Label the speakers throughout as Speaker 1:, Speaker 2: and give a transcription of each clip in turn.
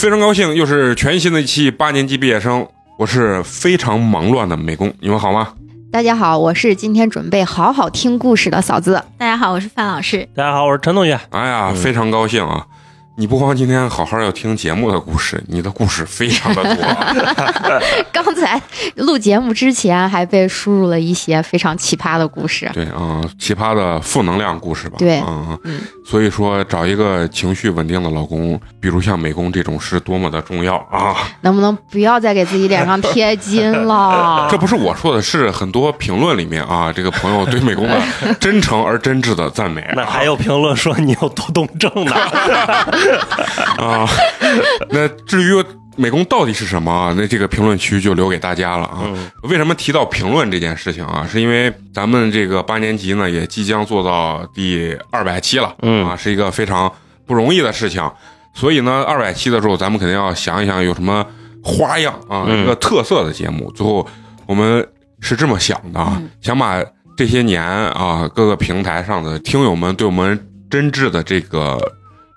Speaker 1: 非常高兴，又是全新的一期八年级毕业生，我是非常忙乱的美工，你们好吗？
Speaker 2: 大家好，我是今天准备好好听故事的嫂子。
Speaker 3: 大家好，我是范老师。
Speaker 4: 大家好，我是陈同学。
Speaker 1: 哎呀，非常高兴啊！你不光今天好好要听节目的故事，你的故事非常的多。
Speaker 2: 刚才录节目之前还被输入了一些非常奇葩的故事。
Speaker 1: 对啊、奇葩的负能量故事吧。
Speaker 2: 对
Speaker 1: 嗯，
Speaker 2: 嗯
Speaker 1: 所以说找一个情绪稳定的老公，比如像美工这种是多么的重要啊！
Speaker 2: 能不能不要再给自己脸上贴金了？
Speaker 1: 这不是我说的，是很多评论里面啊，这个朋友对美工的 真诚而真挚的赞美。
Speaker 4: 那还有评论说你有多动症呢？
Speaker 1: 啊，那至于美工到底是什么啊，那这个评论区就留给大家了啊。为什么提到评论这件事情啊？是因为咱们这个八年级呢，也即将做到第二百期了，
Speaker 4: 嗯
Speaker 1: 啊，是一个非常不容易的事情。所以呢，二百期的时候，咱们肯定要想一想有什么花样啊，
Speaker 4: 嗯
Speaker 1: 一个特色的节目。最后我们是这么想的啊，想把这些年啊各个平台上的听友们对我们真挚的这个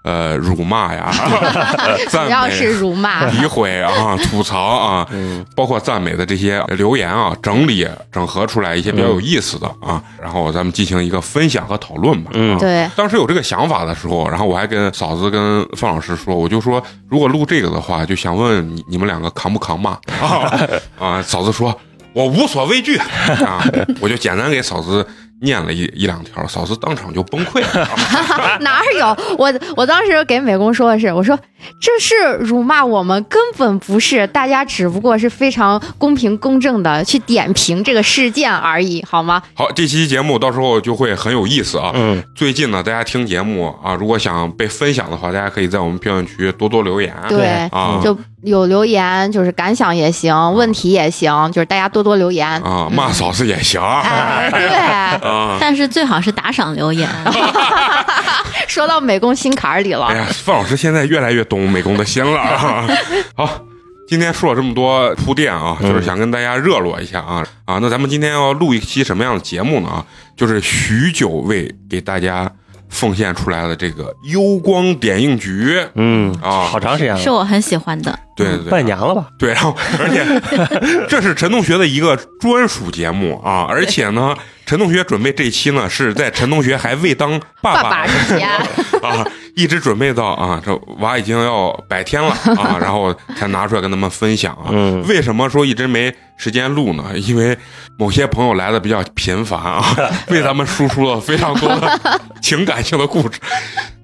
Speaker 1: 呃辱骂呀、赞
Speaker 2: 主要是
Speaker 1: 美、
Speaker 2: 辱骂。
Speaker 1: 诋毁啊、吐槽啊，
Speaker 4: 嗯
Speaker 1: 包括赞美的这些留言啊，整理整合出来一些比较有意思的啊，然后咱们进行一个分享和讨论吧。
Speaker 4: 嗯
Speaker 1: 啊
Speaker 2: 对，
Speaker 1: 当时有这个想法的时候，然后我还跟嫂子跟范老师说，我就说如果录这个的话，就想问你你们两个扛不扛骂啊？啊，嫂子说我无所畏惧啊，我就简单给嫂子念了一一两条，嫂子当场就崩溃了。啊
Speaker 2: 哪有我？我当时给美工说的是，我说这是辱骂我们，根本不是，大家只不过是非常公平公正的去点评这个事件而已，好吗？
Speaker 1: 好，这期节目到时候就会很有意思啊。
Speaker 4: 嗯，
Speaker 1: 最近呢，大家听节目啊，如果想被分享的话，大家可以在我们评论区多多留言。
Speaker 2: 对，
Speaker 1: 啊
Speaker 2: 就有留言，就是感想也行，问题也行，就是大家多多留言。
Speaker 1: 啊，骂嫂子也行
Speaker 2: 对，
Speaker 1: 啊
Speaker 3: 但是最好是打赏留言，
Speaker 2: 说到美工心坎里了
Speaker 1: 哎。呀，范老师现在越来越懂美工的心了啊。好，今天说了这么多铺垫啊，就是想跟大家热络一下啊啊。那咱们今天要录一期什么样的节目呢？啊，就是许久未给大家奉献出来的这个幽光点映局
Speaker 4: 嗯
Speaker 1: 啊
Speaker 4: 好长时间了，
Speaker 3: 是我很喜欢的。
Speaker 1: 对对对，
Speaker 4: 半年了吧？
Speaker 1: 对，然后而且这是陈同学的一个专属节目啊，而且呢，陈同学准备这期呢是在陈同学还未当爸
Speaker 2: 爸爸之前，
Speaker 1: 啊，一直准备到啊，这娃已经要百天了啊，然后才拿出来跟他们分享啊。
Speaker 4: 嗯
Speaker 1: 为什么说一直没时间录呢？因为某些朋友来的比较频繁啊，为咱们输出了非常多的情感性的故事。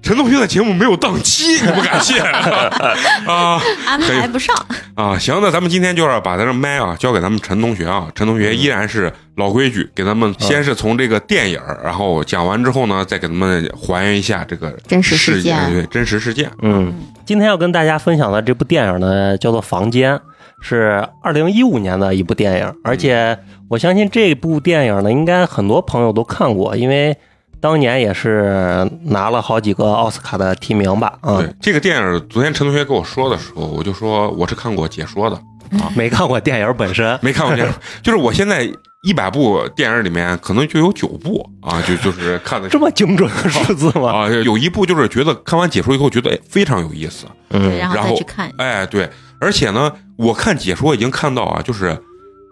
Speaker 1: 陈同学的节目没有档期，你不感谢啊？
Speaker 3: 安排不上，
Speaker 1: 啊，行，那咱们今天就要把咱这麦啊交给咱们陈同学啊，陈同学依然是老规矩，给咱们先是从这个电影儿，然后讲完之后呢，再给咱们还原一下这个
Speaker 2: 真实事件。
Speaker 1: 对真实事件。
Speaker 4: 嗯，今天要跟大家分享的这部电影呢，叫做《房间》，是二零一五年的一部电影，而且我相信这部电影呢，应该很多朋友都看过，因为当年也是拿了好几个奥斯卡的提名吧。啊、
Speaker 1: 对这个电影，昨天陈同学跟我说的时候，我就说我是看过解说的啊，
Speaker 4: 没看过电影本身。
Speaker 1: 没看过电影。就是我现在一百部电影里面，可能就有九部啊，就 就是看的
Speaker 4: 这么精准的数字吗？
Speaker 1: 啊，有一部就是觉得看完解说以后觉得哎非常有意思，
Speaker 4: 嗯
Speaker 3: 然后
Speaker 1: 然后
Speaker 3: 再去看。
Speaker 1: 哎，对，而且呢，我看解说已经看到啊，就是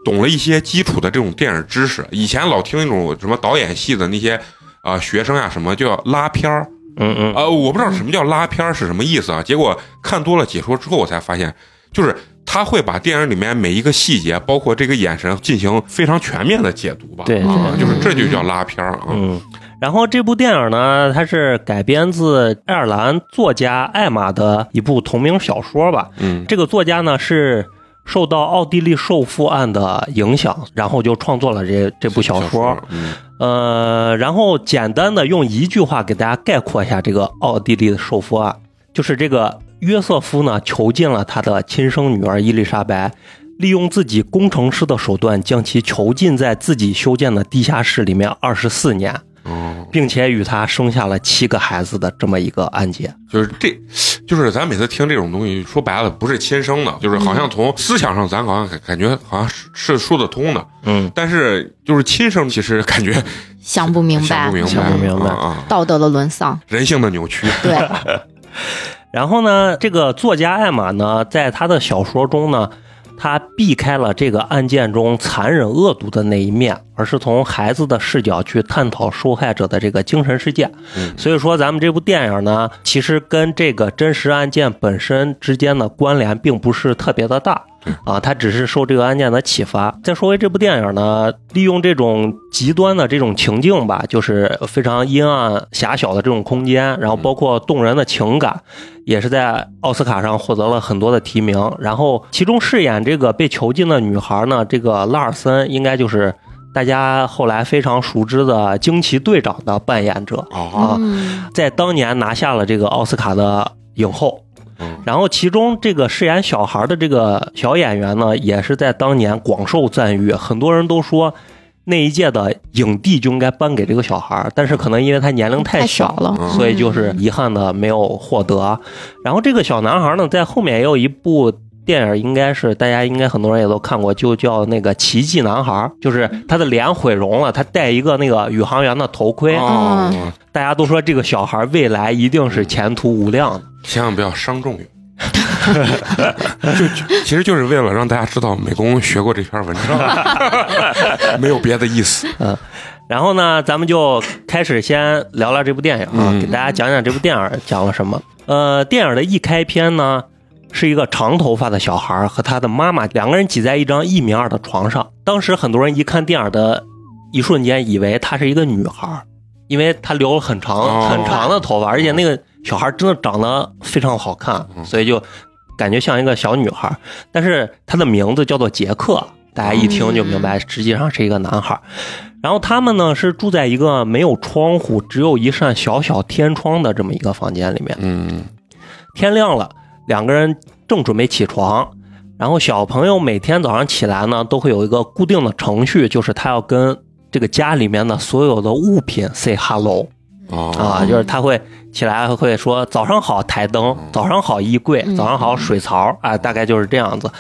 Speaker 1: 懂了一些基础的这种电影知识。以前老听那种什么导演系的那些啊、学生呀、什么叫拉片儿
Speaker 4: 嗯嗯
Speaker 1: 啊、我不知道什么叫拉片儿是什么意思啊。结果看多了解说之后，我才发现，就是他会把电影里面每一个细节，包括这个眼神，进行非常全面的解读吧。
Speaker 4: 对
Speaker 1: 啊，
Speaker 2: 对
Speaker 1: 就是这就叫拉片儿啊。
Speaker 4: 嗯。然后这部电影呢，它是改编自爱尔兰作家艾玛的一部同名小说吧。
Speaker 1: 嗯
Speaker 4: 这个作家呢是受到奥地利受缚案的影响，然后就创作了这这部小说。
Speaker 1: 嗯
Speaker 4: 呃，然后简单的用一句话给大家概括一下这个奥地利的受缚案，就是这个约瑟夫呢囚禁了他的亲生女儿伊丽莎白，利用自己工程师的手段将其囚禁在自己修建的地下室里面二十四年，并且与他生下了七个孩子的这么一个案件。
Speaker 1: 就是这，就是咱每次听这种东西，说白了不是亲生的，就是好像从思想上咱好像感感觉好像是是说得通的，
Speaker 4: 嗯，
Speaker 1: 但是就是亲生，其实感觉
Speaker 2: 想不明白。
Speaker 1: 想不，明白，
Speaker 4: 想不明白。
Speaker 1: 啊啊，
Speaker 2: 道德的沦丧。
Speaker 1: 人性的扭曲。
Speaker 2: 对，
Speaker 4: 然后呢，这个作家艾玛呢，在他的小说中呢，他避开了这个案件中残忍恶毒的那一面，而是从孩子的视角去探讨受害者的这个精神世界。
Speaker 1: 嗯
Speaker 4: 所以说，咱们这部电影呢，其实跟这个真实案件本身之间的关联并不是特别的大啊，他只是受这个案件的启发。再说回这部电影呢，利用这种极端的这种情境吧，就是非常阴暗狭小的这种空间，然后包括动人的情感，也是在奥斯卡上获得了很多的提名。然后其中饰演这个被囚禁的女孩呢，这个拉尔森应该就是。大家后来非常熟知的惊奇队长的扮演者，
Speaker 1: 哦，
Speaker 2: 嗯
Speaker 4: 在当年拿下了这个奥斯卡的影后。
Speaker 1: 嗯
Speaker 4: 然后其中这个饰演小孩的这个小演员呢，也是在当年广受赞誉，很多人都说那一届的影帝就应该颁给这个小孩，但是可能因为他年龄
Speaker 2: 太
Speaker 4: 小
Speaker 2: 小了，
Speaker 1: 嗯
Speaker 4: 所以就是遗憾的没有获得。然后这个小男孩呢，在后面也有一部电影，应该是大家应该很多人也都看过，就叫那个《奇迹男孩》，就是他的脸毁容了，他戴一个那个宇航员的头盔，
Speaker 1: 哦，
Speaker 4: 大家都说这个小孩未来一定是前途无量的。
Speaker 1: 千万不要伤仲永。就就其实就是为了让大家知道美工学过这篇文章，没有别的意思。
Speaker 4: 嗯然后呢，咱们就开始先聊聊这部电影啊，
Speaker 1: 嗯
Speaker 4: 给大家讲讲这部电影讲了什么。呃，电影的一开篇呢，是一个长头发的小孩和他的妈妈两个人挤在一张一米二的床上。当时很多人一看电影的一瞬间，以为她是一个女孩，因为她留了很长、
Speaker 1: 哦
Speaker 4: 很长的头发，而且那个小孩真的长得非常好看，所以就感觉像一个小女孩。但是她的名字叫做杰克，大家一听就明白，实际上是一个男孩。然后他们呢是住在一个没有窗户、只有一扇小小天窗的这么一个房间里面。
Speaker 1: 嗯
Speaker 4: 天亮了，两个人正准备起床，然后小朋友每天早上起来呢，都会有一个固定的程序，就是他要跟这个家里面的所有的物品 say hello
Speaker 1: 哦。
Speaker 4: 啊，就是他会起来会说早上好台灯，早上好衣柜，
Speaker 2: 嗯。
Speaker 4: 早上好水槽啊，大概就是这样子。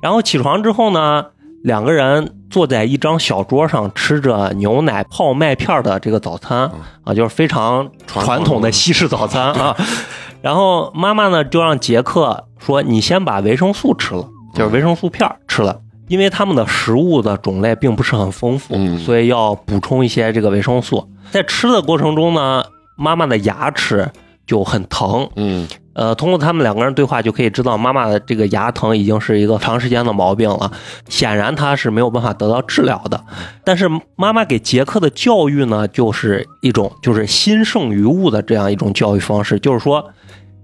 Speaker 4: 然后起床之后呢，两个人坐在一张小桌上，吃着牛奶泡麦片的这个早餐啊，就是非常
Speaker 1: 传统
Speaker 4: 传统的西式早餐啊。然后妈妈呢就让杰克说：“你先把维生素吃了，就是维生素片儿吃了，因为他们的食物的种类并不是很丰富，
Speaker 1: 嗯
Speaker 4: 所以要补充一些这个维生素。在吃的过程中呢，妈妈的牙齿就很疼，
Speaker 1: 嗯
Speaker 4: 呃，通过他们两个人对话就可以知道，妈妈的这个牙疼已经是一个长时间的毛病了，显然她是没有办法得到治疗的。但是妈妈给杰克的教育呢，就是一种就是心胜于物的这样一种教育方式，就是说，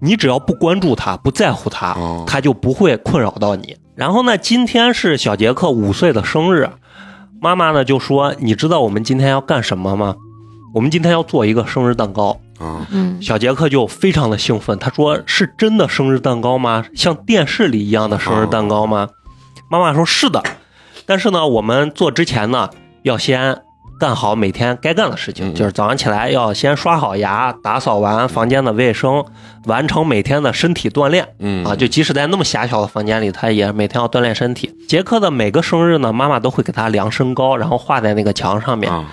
Speaker 4: 你只要不关注他，不在乎他，
Speaker 1: 哦
Speaker 4: 他就不会困扰到你。然后呢，今天是小杰克五岁的生日，妈妈呢就说：“你知道我们今天要干什么吗？我们今天要做一个生日蛋糕。”
Speaker 1: 啊
Speaker 2: 嗯
Speaker 4: 小杰克就非常的兴奋，他说：“是真的生日蛋糕吗？像电视里一样的生日蛋糕吗？”妈妈说：“是的，但是呢，我们做之前呢，要先干好每天该干的事情，
Speaker 1: 嗯
Speaker 4: 就是早上起来要先刷好牙，打扫完房间的卫生，完成每天的身体锻炼。”
Speaker 1: 嗯
Speaker 4: 啊，就即使在那么狭小的房间里，他也每天要锻炼身体。杰克的每个生日呢，妈妈都会给他量身高，然后画在那个墙上面。
Speaker 1: 啊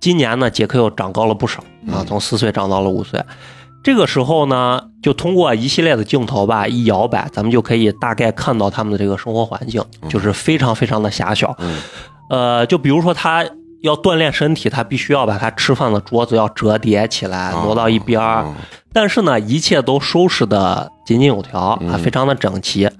Speaker 4: 今年呢，杰克又长高了不少啊
Speaker 1: 嗯，
Speaker 4: 从四岁长到了五岁。这个时候呢，就通过一系列的镜头吧，一摇摆，咱们就可以大概看到他们的这个生活环境，就是非常非常的狭小。
Speaker 1: 嗯
Speaker 4: 呃，就比如说他要锻炼身体，他必须要把他吃饭的桌子要折叠起来，挪到一边儿。
Speaker 1: 哦
Speaker 4: 但是呢，一切都收拾的井井有条啊，
Speaker 1: 嗯
Speaker 4: 非常的整齐。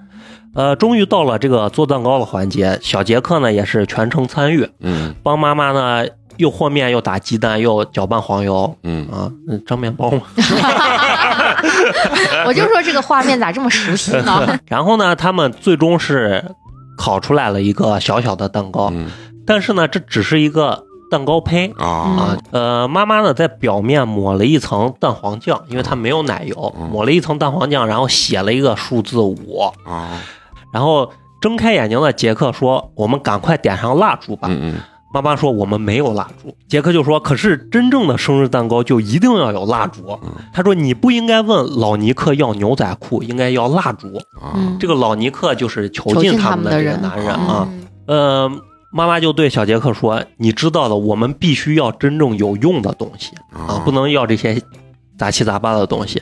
Speaker 4: 呃，终于到了这个做蛋糕的环节，小杰克呢也是全程参与，
Speaker 1: 嗯
Speaker 4: 帮妈妈呢又和面又打鸡蛋又搅拌黄油
Speaker 1: 嗯
Speaker 4: 啊，嗯蒸面包嘛。
Speaker 2: 我就说这个画面咋这么熟悉呢？
Speaker 4: 然后呢，他们最终是烤出来了一个小小的蛋糕，
Speaker 1: 嗯
Speaker 4: 但是呢，这只是一个蛋糕胚。
Speaker 1: 啊
Speaker 4: 啊，呃，妈妈呢在表面抹了一层蛋黄酱，因为它没有奶油，
Speaker 1: 嗯
Speaker 4: 抹了一层蛋黄酱，然后写了一个数字五，
Speaker 1: 啊
Speaker 4: 然后睁开眼睛的杰克说：“我们赶快点上蜡烛吧。
Speaker 1: 嗯嗯
Speaker 4: 妈妈说：“我们没有蜡烛。”杰克就说：“可是真正的生日蛋糕就一定要有蜡烛。
Speaker 1: 嗯
Speaker 4: 他说：“你不应该问老尼克要牛仔裤，应该要蜡烛。这个老尼克就是囚
Speaker 2: 囚禁
Speaker 4: 禁他们的这个男人啊。
Speaker 2: 嗯
Speaker 4: 呃，妈妈就对小杰克说：“你知道的，我们必须要真正有用的东西啊，不能要这些杂七杂八的东西。”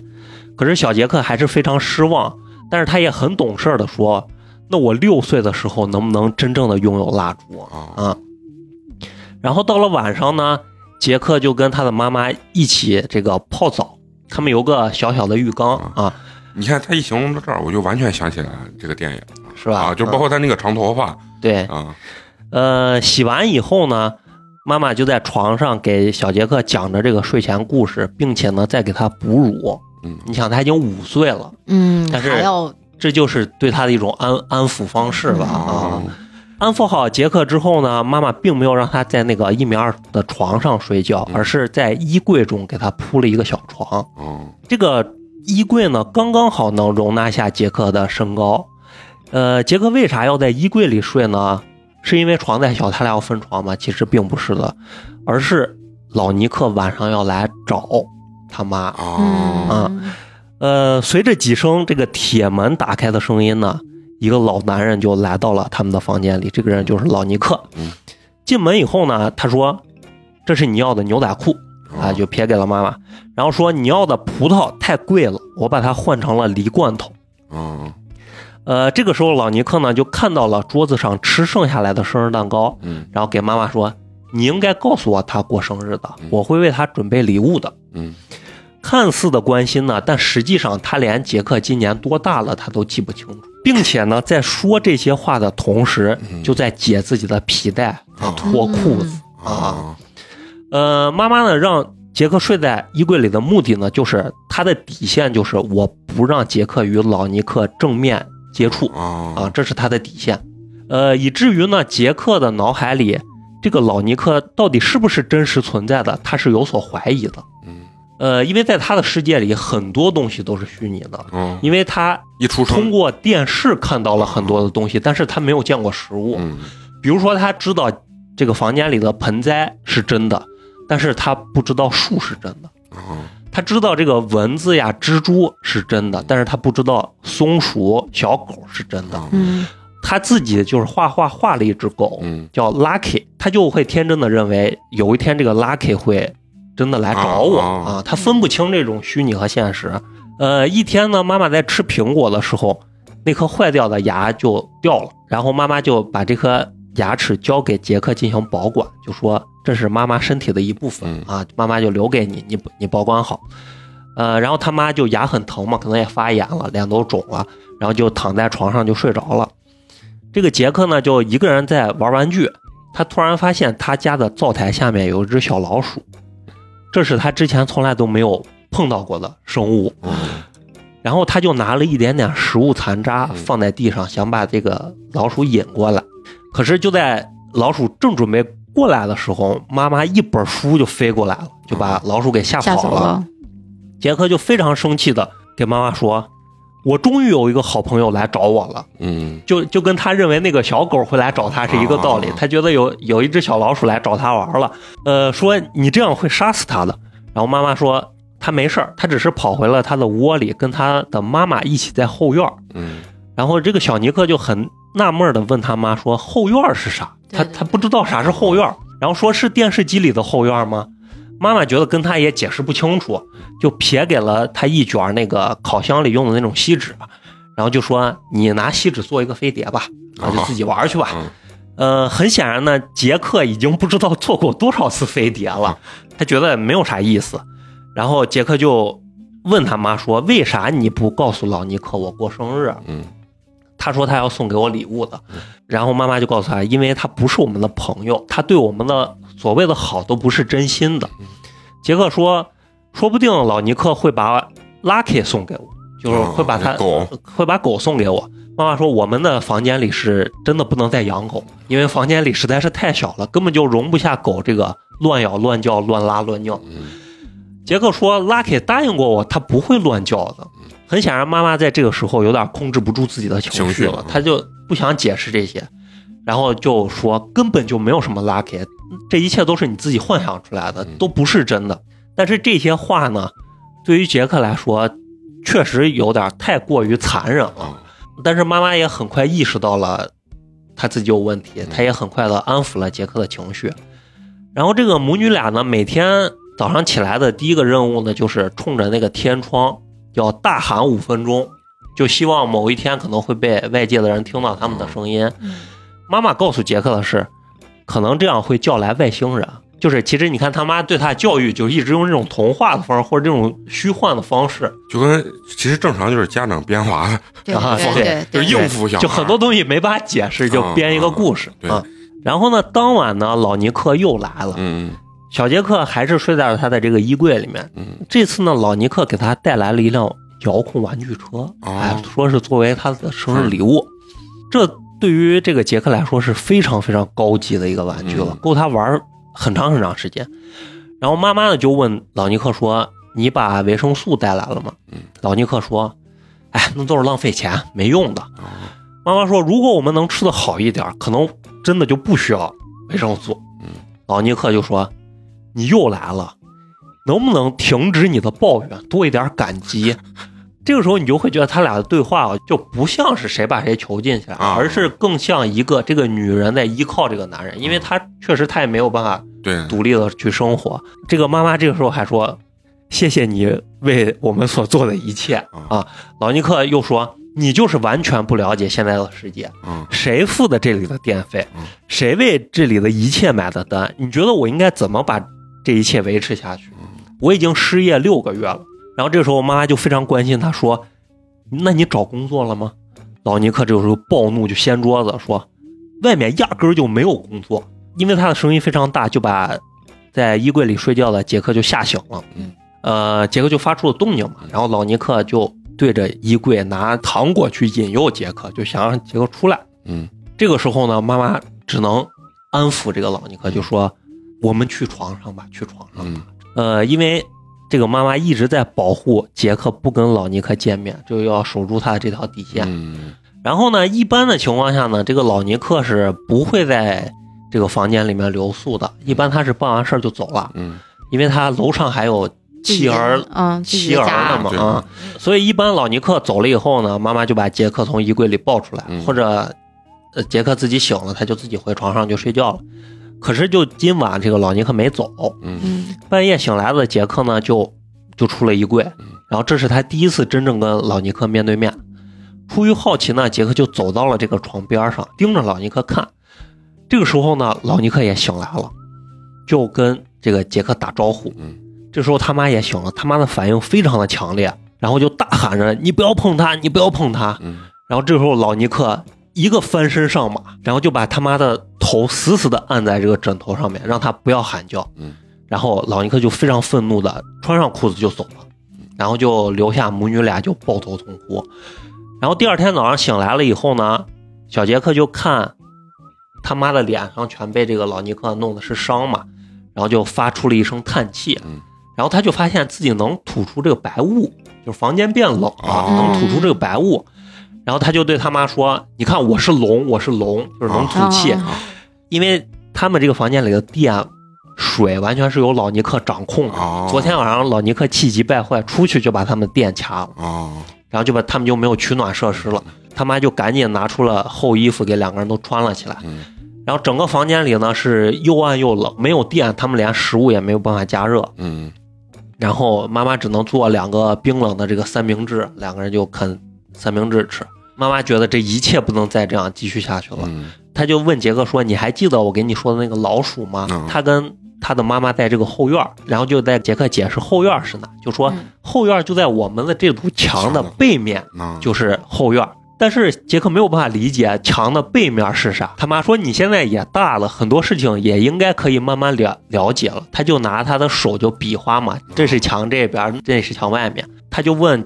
Speaker 4: 可是小杰克还是非常失望，但是他也很懂事的说：“那我六岁的时候能不能真正的拥有蜡烛
Speaker 1: 啊？
Speaker 4: 啊？”然后到了晚上呢，杰克就跟他的妈妈一起这个泡澡，他们有个小小的浴缸啊，
Speaker 1: 你看他一形容到这儿，我就完全想起来这个电影。
Speaker 4: 是吧？
Speaker 1: 啊，就包括他那个长头发。
Speaker 4: 对，
Speaker 1: 啊，
Speaker 4: 呃，洗完以后呢，妈妈就在床上给小杰克讲着这个睡前故事，并且呢再给他哺乳。
Speaker 1: 嗯
Speaker 4: 你想他已经五岁了，
Speaker 2: 嗯，
Speaker 4: 但是
Speaker 2: 还要
Speaker 4: 这就是对他的一种安安抚方式吧啊。
Speaker 1: 啊，
Speaker 4: 安抚好杰克之后呢，妈妈并没有让他在那个一米二的床上睡觉，
Speaker 1: 嗯
Speaker 4: 而是在衣柜中给他铺了一个小床。
Speaker 1: 嗯，
Speaker 4: 这个衣柜呢，刚刚好能容纳下杰克的身高。呃，杰克为啥要在衣柜里睡呢？是因为床太小，他俩要分床吗？其实并不是的，而是老尼克晚上要来找他妈。
Speaker 1: 啊，
Speaker 2: 嗯
Speaker 4: 呃，随着几声这个铁门打开的声音呢，一个老男人就来到了他们的房间里。这个人就是老尼克。
Speaker 1: 嗯
Speaker 4: 进门以后呢，他说：“这是你要的牛仔裤。”啊，就撇给了妈妈，然后说：“你要的葡萄太贵了，我把它换成了梨罐头。”
Speaker 1: 嗯
Speaker 4: 呃，这个时候老尼克呢就看到了桌子上吃剩下来的生日蛋糕，
Speaker 1: 嗯。
Speaker 4: 然后给妈妈说：“你应该告诉我他过生日的
Speaker 1: 嗯，
Speaker 4: 我会为他准备礼物的。
Speaker 1: 嗯”
Speaker 4: 看似的关心呢，但实际上他连杰克今年多大了他都记不清楚，并且呢，在说这些话的同时，
Speaker 1: 嗯。
Speaker 4: 就在解自己的皮带、
Speaker 1: 啊
Speaker 4: 脱裤子。啊。
Speaker 1: 啊
Speaker 4: 呃，妈妈呢让杰克睡在衣柜里的目的呢，就是他的底线就是我不让杰克与老尼克正面接触。
Speaker 1: 啊
Speaker 4: 啊，这是他的底线。呃，以至于呢，杰克的脑海里，这个老尼克到底是不是真实存在的，他是有所怀疑的。
Speaker 1: 嗯
Speaker 4: 呃，因为在他的世界里，很多东西都是虚拟的，
Speaker 1: 嗯，
Speaker 4: 因为他
Speaker 1: 一出生
Speaker 4: 通过电视看到了很多的东西，但是他没有见过实物。
Speaker 1: 嗯
Speaker 4: 比如说，他知道这个房间里的盆栽是真的，但是他不知道树是真的。
Speaker 1: 啊
Speaker 4: 他知道这个蚊子呀、蜘蛛是真的，但是他不知道松鼠、小狗是真的。
Speaker 1: 啊
Speaker 2: 嗯
Speaker 4: 他自己就是画画画了一只狗，
Speaker 1: 嗯
Speaker 4: 叫 Lucky，他就会天真的认为有一天这个 Lucky 会真的来找我
Speaker 1: 啊
Speaker 4: 啊，他分不清这种虚拟和现实。呃，一天呢，妈妈在吃苹果的时候，那颗坏掉的牙就掉了，然后妈妈就把这颗牙齿交给杰克进行保管，就说这是妈妈身体的一部分
Speaker 1: 嗯
Speaker 4: 啊，妈妈就留给你，你你保管好。呃，然后他妈就牙很疼嘛，可能也发炎了，脸都肿了，然后就躺在床上就睡着了。这个杰克呢，就一个人在玩玩具，他突然发现他家的灶台下面有一只小老鼠，这是他之前从来都没有碰到过的生物。
Speaker 1: 嗯
Speaker 4: 然后他就拿了一点点食物残渣
Speaker 1: 嗯
Speaker 4: 放在地上，想把这个老鼠引过来。可是就在老鼠正准备过来的时候，妈妈一本书就飞过来了，就把老鼠给吓
Speaker 2: 吓
Speaker 4: 跑了。
Speaker 2: 了，
Speaker 4: 杰克就非常生气的给妈妈说：“我终于有一个好朋友来找我了。”
Speaker 1: 嗯
Speaker 4: 就就跟他认为那个小狗会来找他是一个道理
Speaker 1: 啊。
Speaker 4: 他觉得有有一只小老鼠来找他玩了，呃，说你这样会杀死他的。然后妈妈说他没事儿，他只是跑回了他的窝里，跟他的妈妈一起在后院儿。
Speaker 1: 嗯
Speaker 4: 然后这个小尼克就很纳闷的问他妈说：“后院是啥？”他他不知道啥是后院，然后说是电视机里的后院吗？妈妈觉得跟他也解释不清楚，就撇给了他一卷那个烤箱里用的那种锡纸，然后就说：“你拿锡纸做一个飞碟吧，啊，就自己玩去吧。
Speaker 1: 嗯
Speaker 4: 呃，很显然呢，杰克已经不知道做过多少次飞碟了，他觉得没有啥意思。然后杰克就问他妈说：“为啥你不告诉老尼克我过生日啊？”
Speaker 1: 嗯
Speaker 4: 他说他要送给我礼物的，然后妈妈就告诉他，因为他不是我们的朋友，他对我们的所谓的好都不是真心的。杰克说，说不定老尼克会把 Lucky 送给我，就是会把他、会把狗送给我。妈妈说，我们的房间里是真的不能再养狗，因为房间里实在是太小了，根本就容不下狗这个乱咬、乱叫、乱拉、乱尿。
Speaker 1: 嗯
Speaker 4: 杰克说：“Lucky 答应过我，他不会乱叫的。”很显然，妈妈在这个时候有点控制不住自己的情
Speaker 1: 情绪了，
Speaker 4: 她就不想解释这些，然后就说根本就没有什么 Lucky，这一切都是你自己幻想出来的，
Speaker 1: 嗯
Speaker 4: 都不是真的。但是这些话呢，对于杰克来说，确实有点太过于残忍了。
Speaker 1: 啊
Speaker 4: 但是妈妈也很快意识到了她自己有问题，她也很快的安抚了杰克的情绪。然后这个母女俩呢，每天早上起来的第一个任务呢，就是冲着那个天窗要大喊五分钟，就希望某一天可能会被外界的人听到他们的声音。
Speaker 3: 嗯
Speaker 4: 妈妈告诉杰克的是，可能这样会叫来外星人。就是其实你看他妈对他的教育，就一直用这种童话的方式或者这种虚幻的方式，
Speaker 1: 就跟其实正常就是家长编娃的，
Speaker 2: 对
Speaker 4: 啊
Speaker 2: 对对
Speaker 1: 就是，应付小孩，
Speaker 4: 就很多东西没法解释，就编一个故事啊。然后呢，当晚呢，老尼克又来了，
Speaker 1: 嗯
Speaker 4: 小杰克还是睡在了他的这个衣柜里面。
Speaker 1: 嗯
Speaker 4: 这次呢，老尼克给他带来了一辆遥控玩具车，
Speaker 1: 哦
Speaker 4: 哎，说是作为他的生日礼物。这对于这个杰克来说是非常非常高级的一个玩具了
Speaker 1: 嗯，
Speaker 4: 够他玩很长很长时间。然后妈妈呢就问老尼克说：“你把维生素带来了吗？”
Speaker 1: 嗯
Speaker 4: 老尼克说：“哎，那都是浪费钱，没用的。
Speaker 1: 哦”
Speaker 4: 妈妈说：“如果我们能吃的好一点，可能真的就不需要维生素。”
Speaker 1: 嗯，
Speaker 4: 老尼克就说：“你又来了，能不能停止你的抱怨，多一点感激？” 这个时候你就会觉得他俩的对话啊，就不像是谁把谁囚禁起来，
Speaker 1: 啊
Speaker 4: 而是更像一个这个女人在依靠这个男人，因为她确实她也没有办法
Speaker 1: 对，
Speaker 4: 独立的去生活。这个妈妈这个时候还说：“谢谢你为我们所做的一切啊。”老尼克又说：“你就是完全不了解现在的世界，
Speaker 1: 嗯
Speaker 4: 谁付的这里的电费
Speaker 1: 嗯，
Speaker 4: 谁为这里的一切买的单？你觉得我应该怎么把这一切维持下去？我已经失业六个月了。”然后这个时候，妈妈就非常关心他，说：“那你找工作了吗？”老尼克这个时候暴怒，就掀桌子说：“外面压根儿就没有工作。”因为他的声音非常大，就把在衣柜里睡觉的杰克就吓醒了。
Speaker 1: 嗯，
Speaker 4: 呃，杰克就发出了动静嘛，然后老尼克就对着衣柜拿糖果去引诱杰克，就想让杰克出来。
Speaker 1: 嗯
Speaker 4: 这个时候呢，妈妈只能安抚这个老尼克，就说：“我们去床上吧，去床上。吧。
Speaker 1: 嗯。
Speaker 4: 呃，因为这个妈妈一直在保护杰克，不跟老尼克见面，就要守住他的这条底线。
Speaker 1: 嗯。
Speaker 4: 然后呢，一般的情况下呢，这个老尼克是不会在这个房间里面留宿的，一般他是办完事儿就走了，
Speaker 1: 嗯。
Speaker 4: 因为他楼上还有妻儿
Speaker 2: 嗯，
Speaker 4: 妻儿
Speaker 2: 的
Speaker 4: 嘛啊，所以一般老尼克走了以后呢，妈妈就把杰克从衣柜里抱出来，
Speaker 1: 嗯。
Speaker 4: 或者呃杰克自己醒了，他就自己回床上就睡觉了。可是就今晚这个老尼克没走，
Speaker 1: 嗯
Speaker 2: 嗯
Speaker 4: 半夜醒来的杰克呢就就出了衣柜，然后这是他第一次真正跟老尼克面对面。出于好奇呢，杰克就走到了这个床边上，盯着老尼克看。这个时候呢，老尼克也醒来了，就跟这个杰克打招呼。
Speaker 1: 嗯
Speaker 4: 这时候他妈也醒了，他妈的反应非常的强烈，然后就大喊着：“你不要碰他，你不要碰他！”
Speaker 1: 嗯
Speaker 4: 然后这时候老尼克一个翻身上马，然后就把他妈的头死死的按在这个枕头上面，让他不要喊叫。
Speaker 1: 嗯
Speaker 4: 然后老尼克就非常愤怒的穿上裤子就走了，然后就留下母女俩就抱头痛哭。然后第二天早上醒来了以后呢，小杰克就看他妈的脸上全被这个老尼克弄的是伤嘛，然后就发出了一声叹气。
Speaker 1: 嗯
Speaker 4: 然后他就发现自己能吐出这个白雾，就是房间变冷了，
Speaker 1: 哦
Speaker 4: 能吐出这个白雾。然后他就对他妈说：“你看，我是龙，我是龙，就是能吐气。
Speaker 2: 哦
Speaker 4: 因为他们这个房间里的电、水完全是由老尼克掌控的。
Speaker 1: 哦
Speaker 4: 昨天晚上老尼克气急败坏，出去就把他们电掐了，
Speaker 1: 哦
Speaker 4: 然后就把他们就没有取暖设施了。他妈就赶紧拿出了厚衣服给两个人都穿了起来。
Speaker 1: 嗯
Speaker 4: 然后整个房间里呢是又暗又冷，没有电，他们连食物也没有办法加热。
Speaker 1: 嗯
Speaker 4: 然后妈妈只能做两个冰冷的这个三明治，两个人就啃三明治吃。妈妈觉得这一切不能再这样继续下去了，
Speaker 1: 嗯
Speaker 4: 她就问杰克说：“你还记得我给你说的那个老鼠吗？”
Speaker 1: 嗯
Speaker 4: 他跟他的妈妈在这个后院，然后就在杰克解释后院是哪，就说
Speaker 2: 嗯
Speaker 4: 后院就在我们的这堵墙的背面，就是后院儿。但是杰克没有办法理解墙的背面是啥。他妈说：“你现在也大了，很多事情也应该可以慢慢了了解了。”他就拿他的手就比划嘛，这是墙这边，这是墙外面。他就问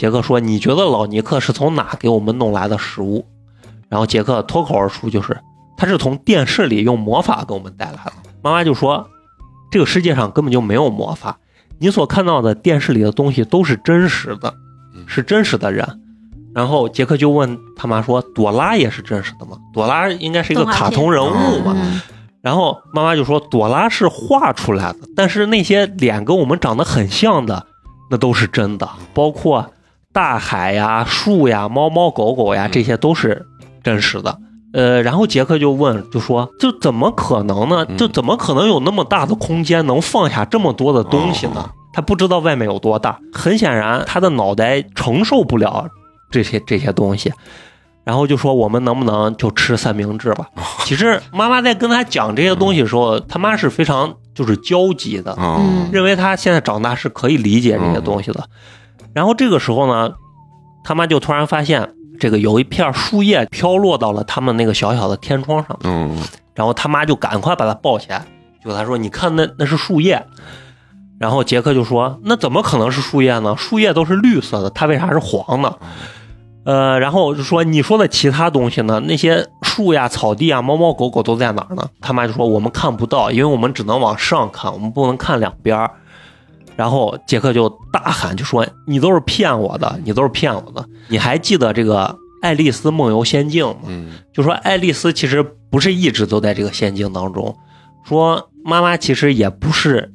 Speaker 4: 杰克说：“你觉得老尼克是从哪给我们弄来的食物？”然后杰克脱口而出就是：“他是从电视里用魔法给我们带来的。”妈妈就说：“这个世界上根本就没有魔法，你所看到的电视里的东西都是真实的，是真实的人。”然后杰克就问他妈说：“朵拉也是真实的吗？朵拉应该是一个卡通人物嘛？”
Speaker 2: 嗯
Speaker 4: 然后妈妈就说：“朵拉是画出来的，但是那些脸跟我们长得很像的，那都是真的，包括大海呀、树呀、猫猫狗狗呀，
Speaker 1: 嗯
Speaker 4: 这些都是真实的。”呃，然后杰克就问，就说：“这怎么可能呢？
Speaker 1: 嗯
Speaker 4: 这怎么可能有那么大的空间能放下这么多的东西呢？”
Speaker 1: 哦
Speaker 4: 他不知道外面有多大。很显然，他的脑袋承受不了这些这些东西，然后就说我们能不能就吃三明治吧？其实妈妈在跟他讲这些东西的时候，他妈是非常就是焦急的，认为他现在长大是可以理解这些东西的。然后这个时候呢，他妈就突然发现这个有一片树叶飘落到了他们那个小小的天窗上，
Speaker 1: 嗯
Speaker 4: 然后他妈就赶快把他抱起来，就他说：“你看那那是树叶。”然后杰克就说：“那怎么可能是树叶呢？树叶都是绿色的，它为啥是黄的？”呃，然后就说你说的其他东西呢？那些树呀、草地啊、猫猫狗狗都在哪儿呢？他妈就说我们看不到，因为我们只能往上看，我们不能看两边儿。然后杰克就大喊，就说你都是骗我的，你都是骗我的。你还记得这个《爱丽丝梦游仙境》吗？
Speaker 1: 嗯。
Speaker 4: 就说爱丽丝其实不是一直都在这个仙境当中，说妈妈其实也不是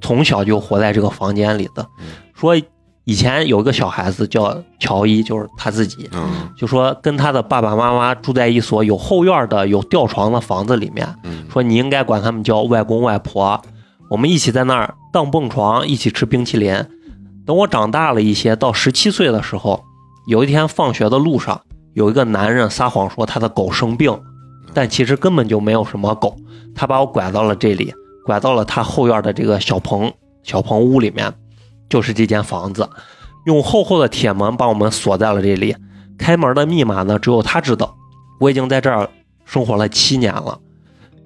Speaker 4: 从小就活在这个房间里的，说以前有一个小孩子叫乔伊，就是他自己，
Speaker 1: 嗯。
Speaker 4: 就说跟他的爸爸妈妈住在一所有后院的有吊床的房子里面，
Speaker 1: 嗯。
Speaker 4: 说你应该管他们叫外公外婆，我们一起在那儿荡蹦床，一起吃冰淇淋。等我长大了一些，到十七岁的时候，有一天放学的路上，有一个男人撒谎说他的狗生病，但其实根本就没有什么狗，他把我拐到了这里，拐到了他后院的这个小棚小棚屋里面，就是这间房子，用厚厚的铁门把我们锁在了这里，开门的密码呢只有他知道。我已经在这儿生活了七年了，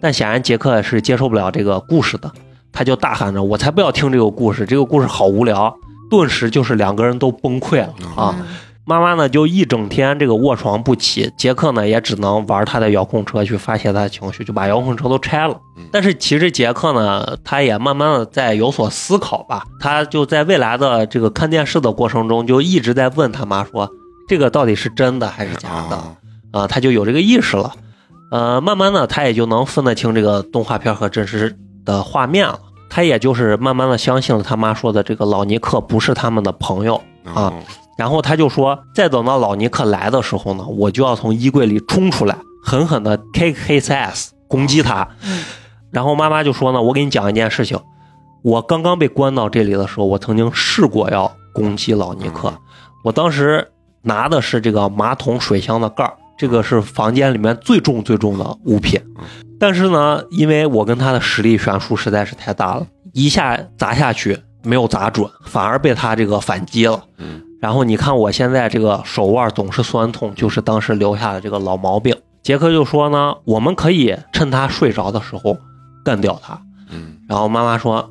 Speaker 4: 但显然杰克是接受不了这个故事的，他就大喊着：“我才不要听这个故事，这个故事好无聊。”顿时就是两个人都崩溃了啊！妈妈呢就一整天这个卧床不起，杰克呢也只能玩他的遥控车去发泄他的情绪，就把遥控车都拆了
Speaker 1: 嗯。
Speaker 4: 但是其实杰克呢，他也慢慢的在有所思考吧，他就在未来的这个看电视的过程中，就一直在问他妈说，这个到底是真的还是假的？
Speaker 1: 啊
Speaker 4: 啊，他就有这个意识了。呃，慢慢的他也就能分得清这个动画片和真实的画面了。他也就是慢慢的相信了他妈说的这个老尼克不是他们的朋友。啊然后他就说，再等到老尼克来的时候呢，我就要从衣柜里冲出来，狠狠的 kick his ass，攻击他。然后妈妈就说呢，我给你讲一件事情，我刚刚被关到这里的时候，我曾经试过要攻击老尼克，我当时拿的是这个马桶水箱的盖儿，这个是房间里面最重最重的物品。但是呢，因为我跟他的实力悬殊实在是太大了，一下砸下去没有砸准，反而被他这个反击了。
Speaker 1: 嗯
Speaker 4: 然后你看我现在这个手腕总是酸痛，就是当时留下的这个老毛病。杰克就说呢，我们可以趁他睡着的时候干掉他。
Speaker 1: 嗯
Speaker 4: 然后妈妈说，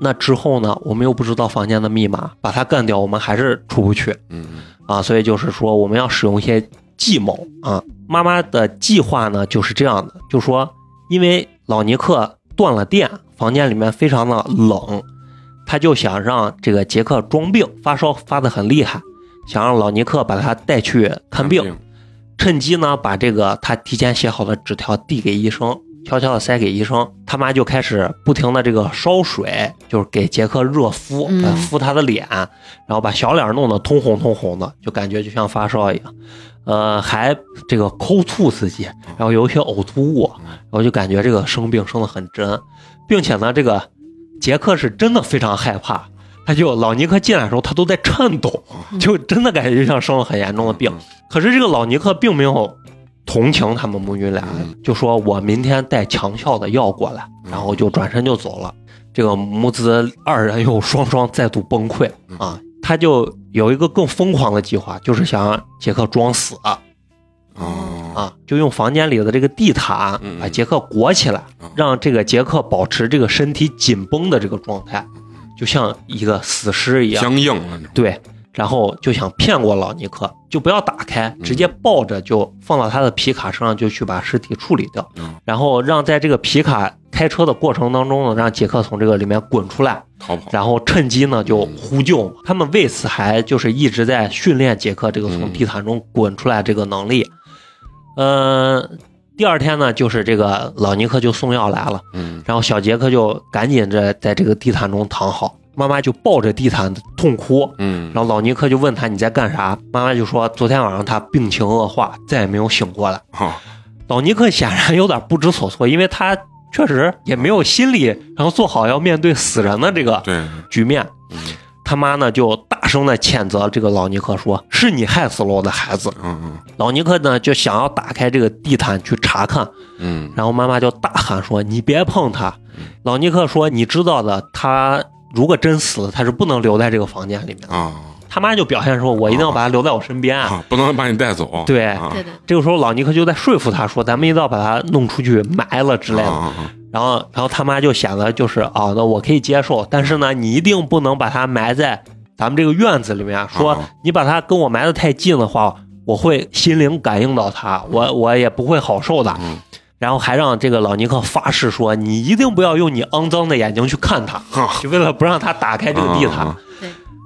Speaker 4: 那之后呢，我们又不知道房间的密码，把他干掉，我们还是出不去
Speaker 1: 嗯
Speaker 4: 啊。所以就是说，我们要使用一些计谋啊。妈妈的计划呢就是这样的，就说因为老尼克断了电，房间里面非常的冷，他就想让这个杰克装病，发烧发得很厉害，想让老尼克把他带去看病，趁机呢把这个他提前写好的纸条递给医生，悄悄的塞给医生。他妈就开始不停的这个烧水，就是给杰克热敷，敷他的脸，然后把小脸弄得通红通红的，就感觉就像发烧一样。呃，还这个抠吐自己，然后有一些呕吐物，然后就感觉这个生病生的很真，并且呢，这个杰克是真的非常害怕。他就老尼克进来的时候，他都在颤抖，就真的感觉就像生了很严重的病。可是这个老尼克并没有同情他们母女俩，
Speaker 1: 嗯。
Speaker 4: 就说我明天带强效的药过来，然后就转身就走了。这个母子二人又双双再度崩溃啊！他就有一个更疯狂的计划，就是想让杰克装死啊，
Speaker 1: 啊
Speaker 4: 就用房间里的这个地毯
Speaker 1: 嗯。
Speaker 4: 把杰克裹起来
Speaker 1: 嗯，
Speaker 4: 让这个杰克保持这个身体紧绷的这个状态，就像一个死尸一样。
Speaker 1: 僵硬了
Speaker 4: 对，然后就想骗过老尼克，就不要打开，直接抱着就放到他的皮卡车上，就去把尸体处理掉，
Speaker 1: 嗯
Speaker 4: 然后让在这个皮卡开车的过程当中呢，让杰克从这个里面滚出来，
Speaker 1: 逃跑
Speaker 4: 然后趁机呢就呼救。他们为此还就是一直在训练杰克这个从
Speaker 1: 嗯
Speaker 4: 地毯中滚出来这个能力。呃，第二天呢，就是这个老尼克就送药来了。
Speaker 1: 嗯
Speaker 4: 然后小杰克就赶紧着在这个地毯中躺好，妈妈就抱着地毯痛哭。
Speaker 1: 嗯
Speaker 4: 然后老尼克就问他你在干啥？妈妈就说昨天晚上他病情恶化，再也没有醒过来。
Speaker 1: 啊
Speaker 4: 老尼克显然有点不知所措，因为他确实也没有心理，然后做好要面对死人的这个，局面。
Speaker 1: 嗯
Speaker 4: 他妈呢就大声的谴责这个老尼克说：“是你害死了我的孩子。
Speaker 1: 嗯嗯”
Speaker 4: 老尼克呢就想要打开这个地毯去查看，
Speaker 1: 嗯
Speaker 4: 然后妈妈就大喊说：“你别碰他！”老尼克说：“你知道的，他如果真死了，他是不能留在这个房间里面的。
Speaker 1: 啊”
Speaker 4: 他妈就表现说：“我一定要把他留在我身边。
Speaker 1: 啊，不能把你带走。
Speaker 4: 对
Speaker 1: 啊
Speaker 3: 对对，
Speaker 4: 这个时候，老尼克就在说服他说：“咱们一定要把他弄出去埋了之类的。然后，然后他妈就显得就是啊，那我可以接受，但是呢，你一定不能把他埋在咱们这个院子里面。说
Speaker 1: 啊
Speaker 4: 你把他跟我埋的太近的话，我会心灵感应到他，我我也不会好受的。
Speaker 1: 嗯
Speaker 4: 然后还让这个老尼克发誓说，你一定不要用你肮脏的眼睛去看他，
Speaker 1: 啊。
Speaker 4: 就为了不让他打开这个地毯。
Speaker 1: 啊。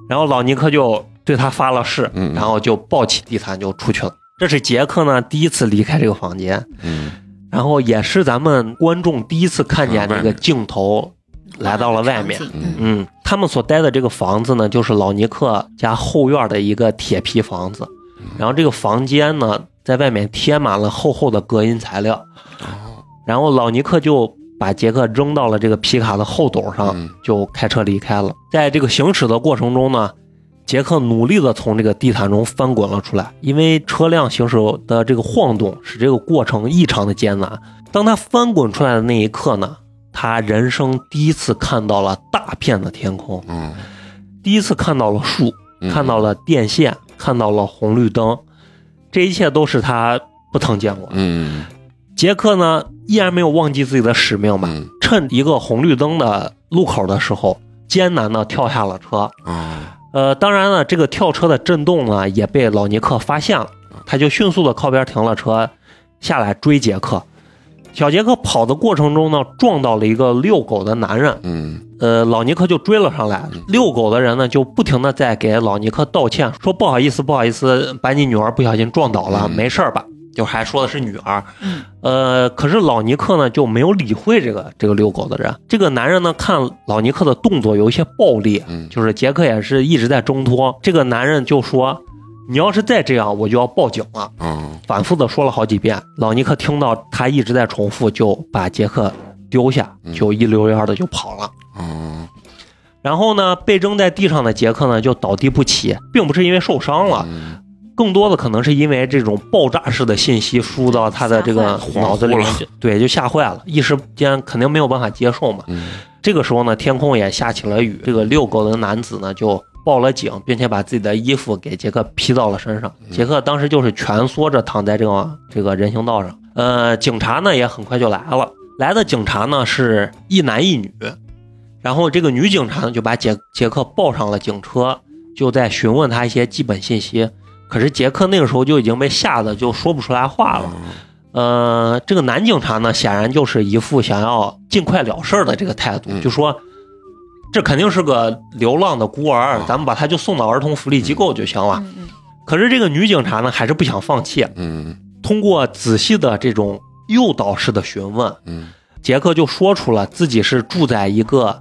Speaker 4: 然后老尼克就对他发了誓，
Speaker 1: 嗯
Speaker 4: 然后就抱起地毯就出去了。这是杰克呢第一次离开这个房间，
Speaker 1: 嗯。
Speaker 4: 然后也是咱们观众第一次看见这个镜头来到了外面。
Speaker 1: 嗯，
Speaker 4: 他们所待的这个房子呢，就是老尼克家后院的一个铁皮房子。然后这个房间呢，在外面贴满了厚厚的隔音材料。然后老尼克就把杰克扔到了这个皮卡的后斗上，
Speaker 1: 嗯
Speaker 4: 就开车离开了。在这个行驶的过程中呢，杰克努力的从这个地毯中翻滚了出来，因为车辆行驶的这个晃动使这个过程异常的艰难。当他翻滚出来的那一刻呢，他人生第一次看到了大片的天空，
Speaker 1: 嗯
Speaker 4: 第一次看到了树，
Speaker 1: 嗯
Speaker 4: 看到了电线，看到了红绿灯，这一切都是他不曾见过。
Speaker 1: 嗯
Speaker 4: 杰克呢，依然没有忘记自己的使命吧？
Speaker 1: 嗯
Speaker 4: 趁一个红绿灯的路口的时候，艰难的跳下了车。
Speaker 1: 啊
Speaker 4: 呃，当然了，这个跳车的震动呢，也被老尼克发现了，他就迅速的靠边停了车，下来追杰克。小杰克跑的过程中呢，撞到了一个遛狗的男人，
Speaker 1: 嗯
Speaker 4: 呃，老尼克就追了上来。遛狗的人呢，就不停的在给老尼克道歉，说不好意思，不好意思，把你女儿不小心撞倒了，
Speaker 1: 嗯
Speaker 4: 没事儿吧？就还说的是女儿。
Speaker 3: 嗯
Speaker 4: 呃，可是老尼克呢就没有理会这个这个遛狗的人。这个男人呢看老尼克的动作有一些暴力，
Speaker 1: 嗯
Speaker 4: 就是杰克也是一直在挣脱。这个男人就说：“你要是再这样，我就要报警了。”
Speaker 1: 嗯
Speaker 4: 反复的说了好几遍。老尼克听到他一直在重复，就把杰克丢下，
Speaker 1: 嗯
Speaker 4: 就一溜烟的就跑了。
Speaker 1: 嗯
Speaker 4: 然后呢，被扔在地上的杰克呢就倒地不起，并不是因为受伤了，
Speaker 1: 嗯
Speaker 4: 更多的可能是因为这种爆炸式的信息输入到他的这个脑子里面去，对，就吓坏了，一时间肯定没有办法接受嘛。
Speaker 1: 嗯
Speaker 4: 这个时候呢，天空也下起了雨，这个遛狗的男子呢就报了警，并且把自己的衣服给杰克披到了身上。杰克当时就是蜷缩着躺在这个这个人行道上。呃，警察呢也很快就来了，来的警察呢是一男一女，然后这个女警察呢就把杰杰克抱上了警车，就在询问他一些基本信息。可是杰克那个时候就已经被吓得就说不出来话了。呃，这个男警察呢，显然就是一副想要尽快了事儿的这个态度，
Speaker 1: 嗯
Speaker 4: 就说这肯定是个流浪的孤儿，
Speaker 1: 啊
Speaker 4: 咱们把他就送到儿童福利机构就行了。可是这个女警察呢，还是不想放弃，
Speaker 1: 嗯
Speaker 4: 通过仔细的这种诱导式的询问，
Speaker 1: 嗯
Speaker 4: 杰克就说出了自己是住在一个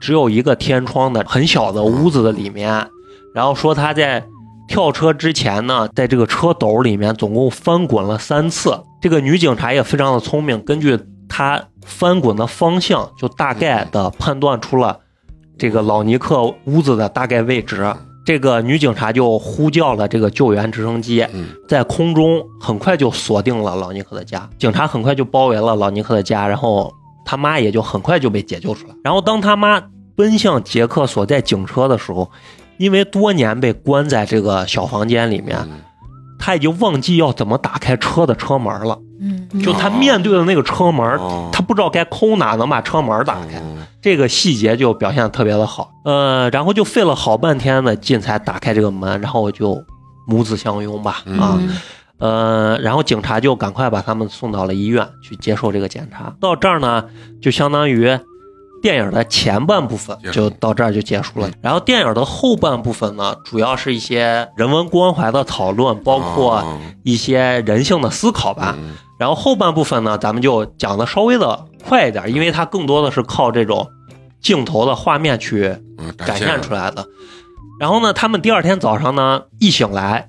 Speaker 4: 只有一个天窗的很小的屋子的里面，然后说他在跳车之前呢，在这个车斗里面总共翻滚了三次。这个女警察也非常的聪明，根据她翻滚的方向，就大概的判断出了这个老尼克屋子的大概位置。这个女警察就呼叫了这个救援直升机，
Speaker 1: 嗯
Speaker 4: 在空中很快就锁定了老尼克的家，警察很快就包围了老尼克的家，然后他妈也就很快就被解救出来。然后当他妈奔向杰克所在警车的时候，因为多年被关在这个小房间里面，
Speaker 1: 嗯
Speaker 4: 他已经忘记要怎么打开车的车门了。
Speaker 3: 嗯，
Speaker 4: 就他面对的那个车门，
Speaker 1: 哦。
Speaker 4: 他不知道该抠哪能把车门打开。
Speaker 1: 哦
Speaker 4: 这个细节就表现的特别的好，呃，然后就费了好半天的劲才打开这个门，然后就母子相拥吧，
Speaker 1: 嗯。
Speaker 4: 啊，
Speaker 3: 嗯
Speaker 4: 呃，然后警察就赶快把他们送到了医院去接受这个检查。到这儿呢，就相当于电影的前半部分就到这儿就结束了。然后电影的后半部分呢，主要是一些人文关怀的讨论，包括
Speaker 1: 哦
Speaker 4: 一些人性的思考吧。
Speaker 1: 嗯
Speaker 4: 然后后半部分呢，咱们就讲的稍微的快一点，因为它更多的是靠这种镜头的画面去
Speaker 1: 嗯
Speaker 4: 展现出来的。然后呢，他们第二天早上呢，一醒来，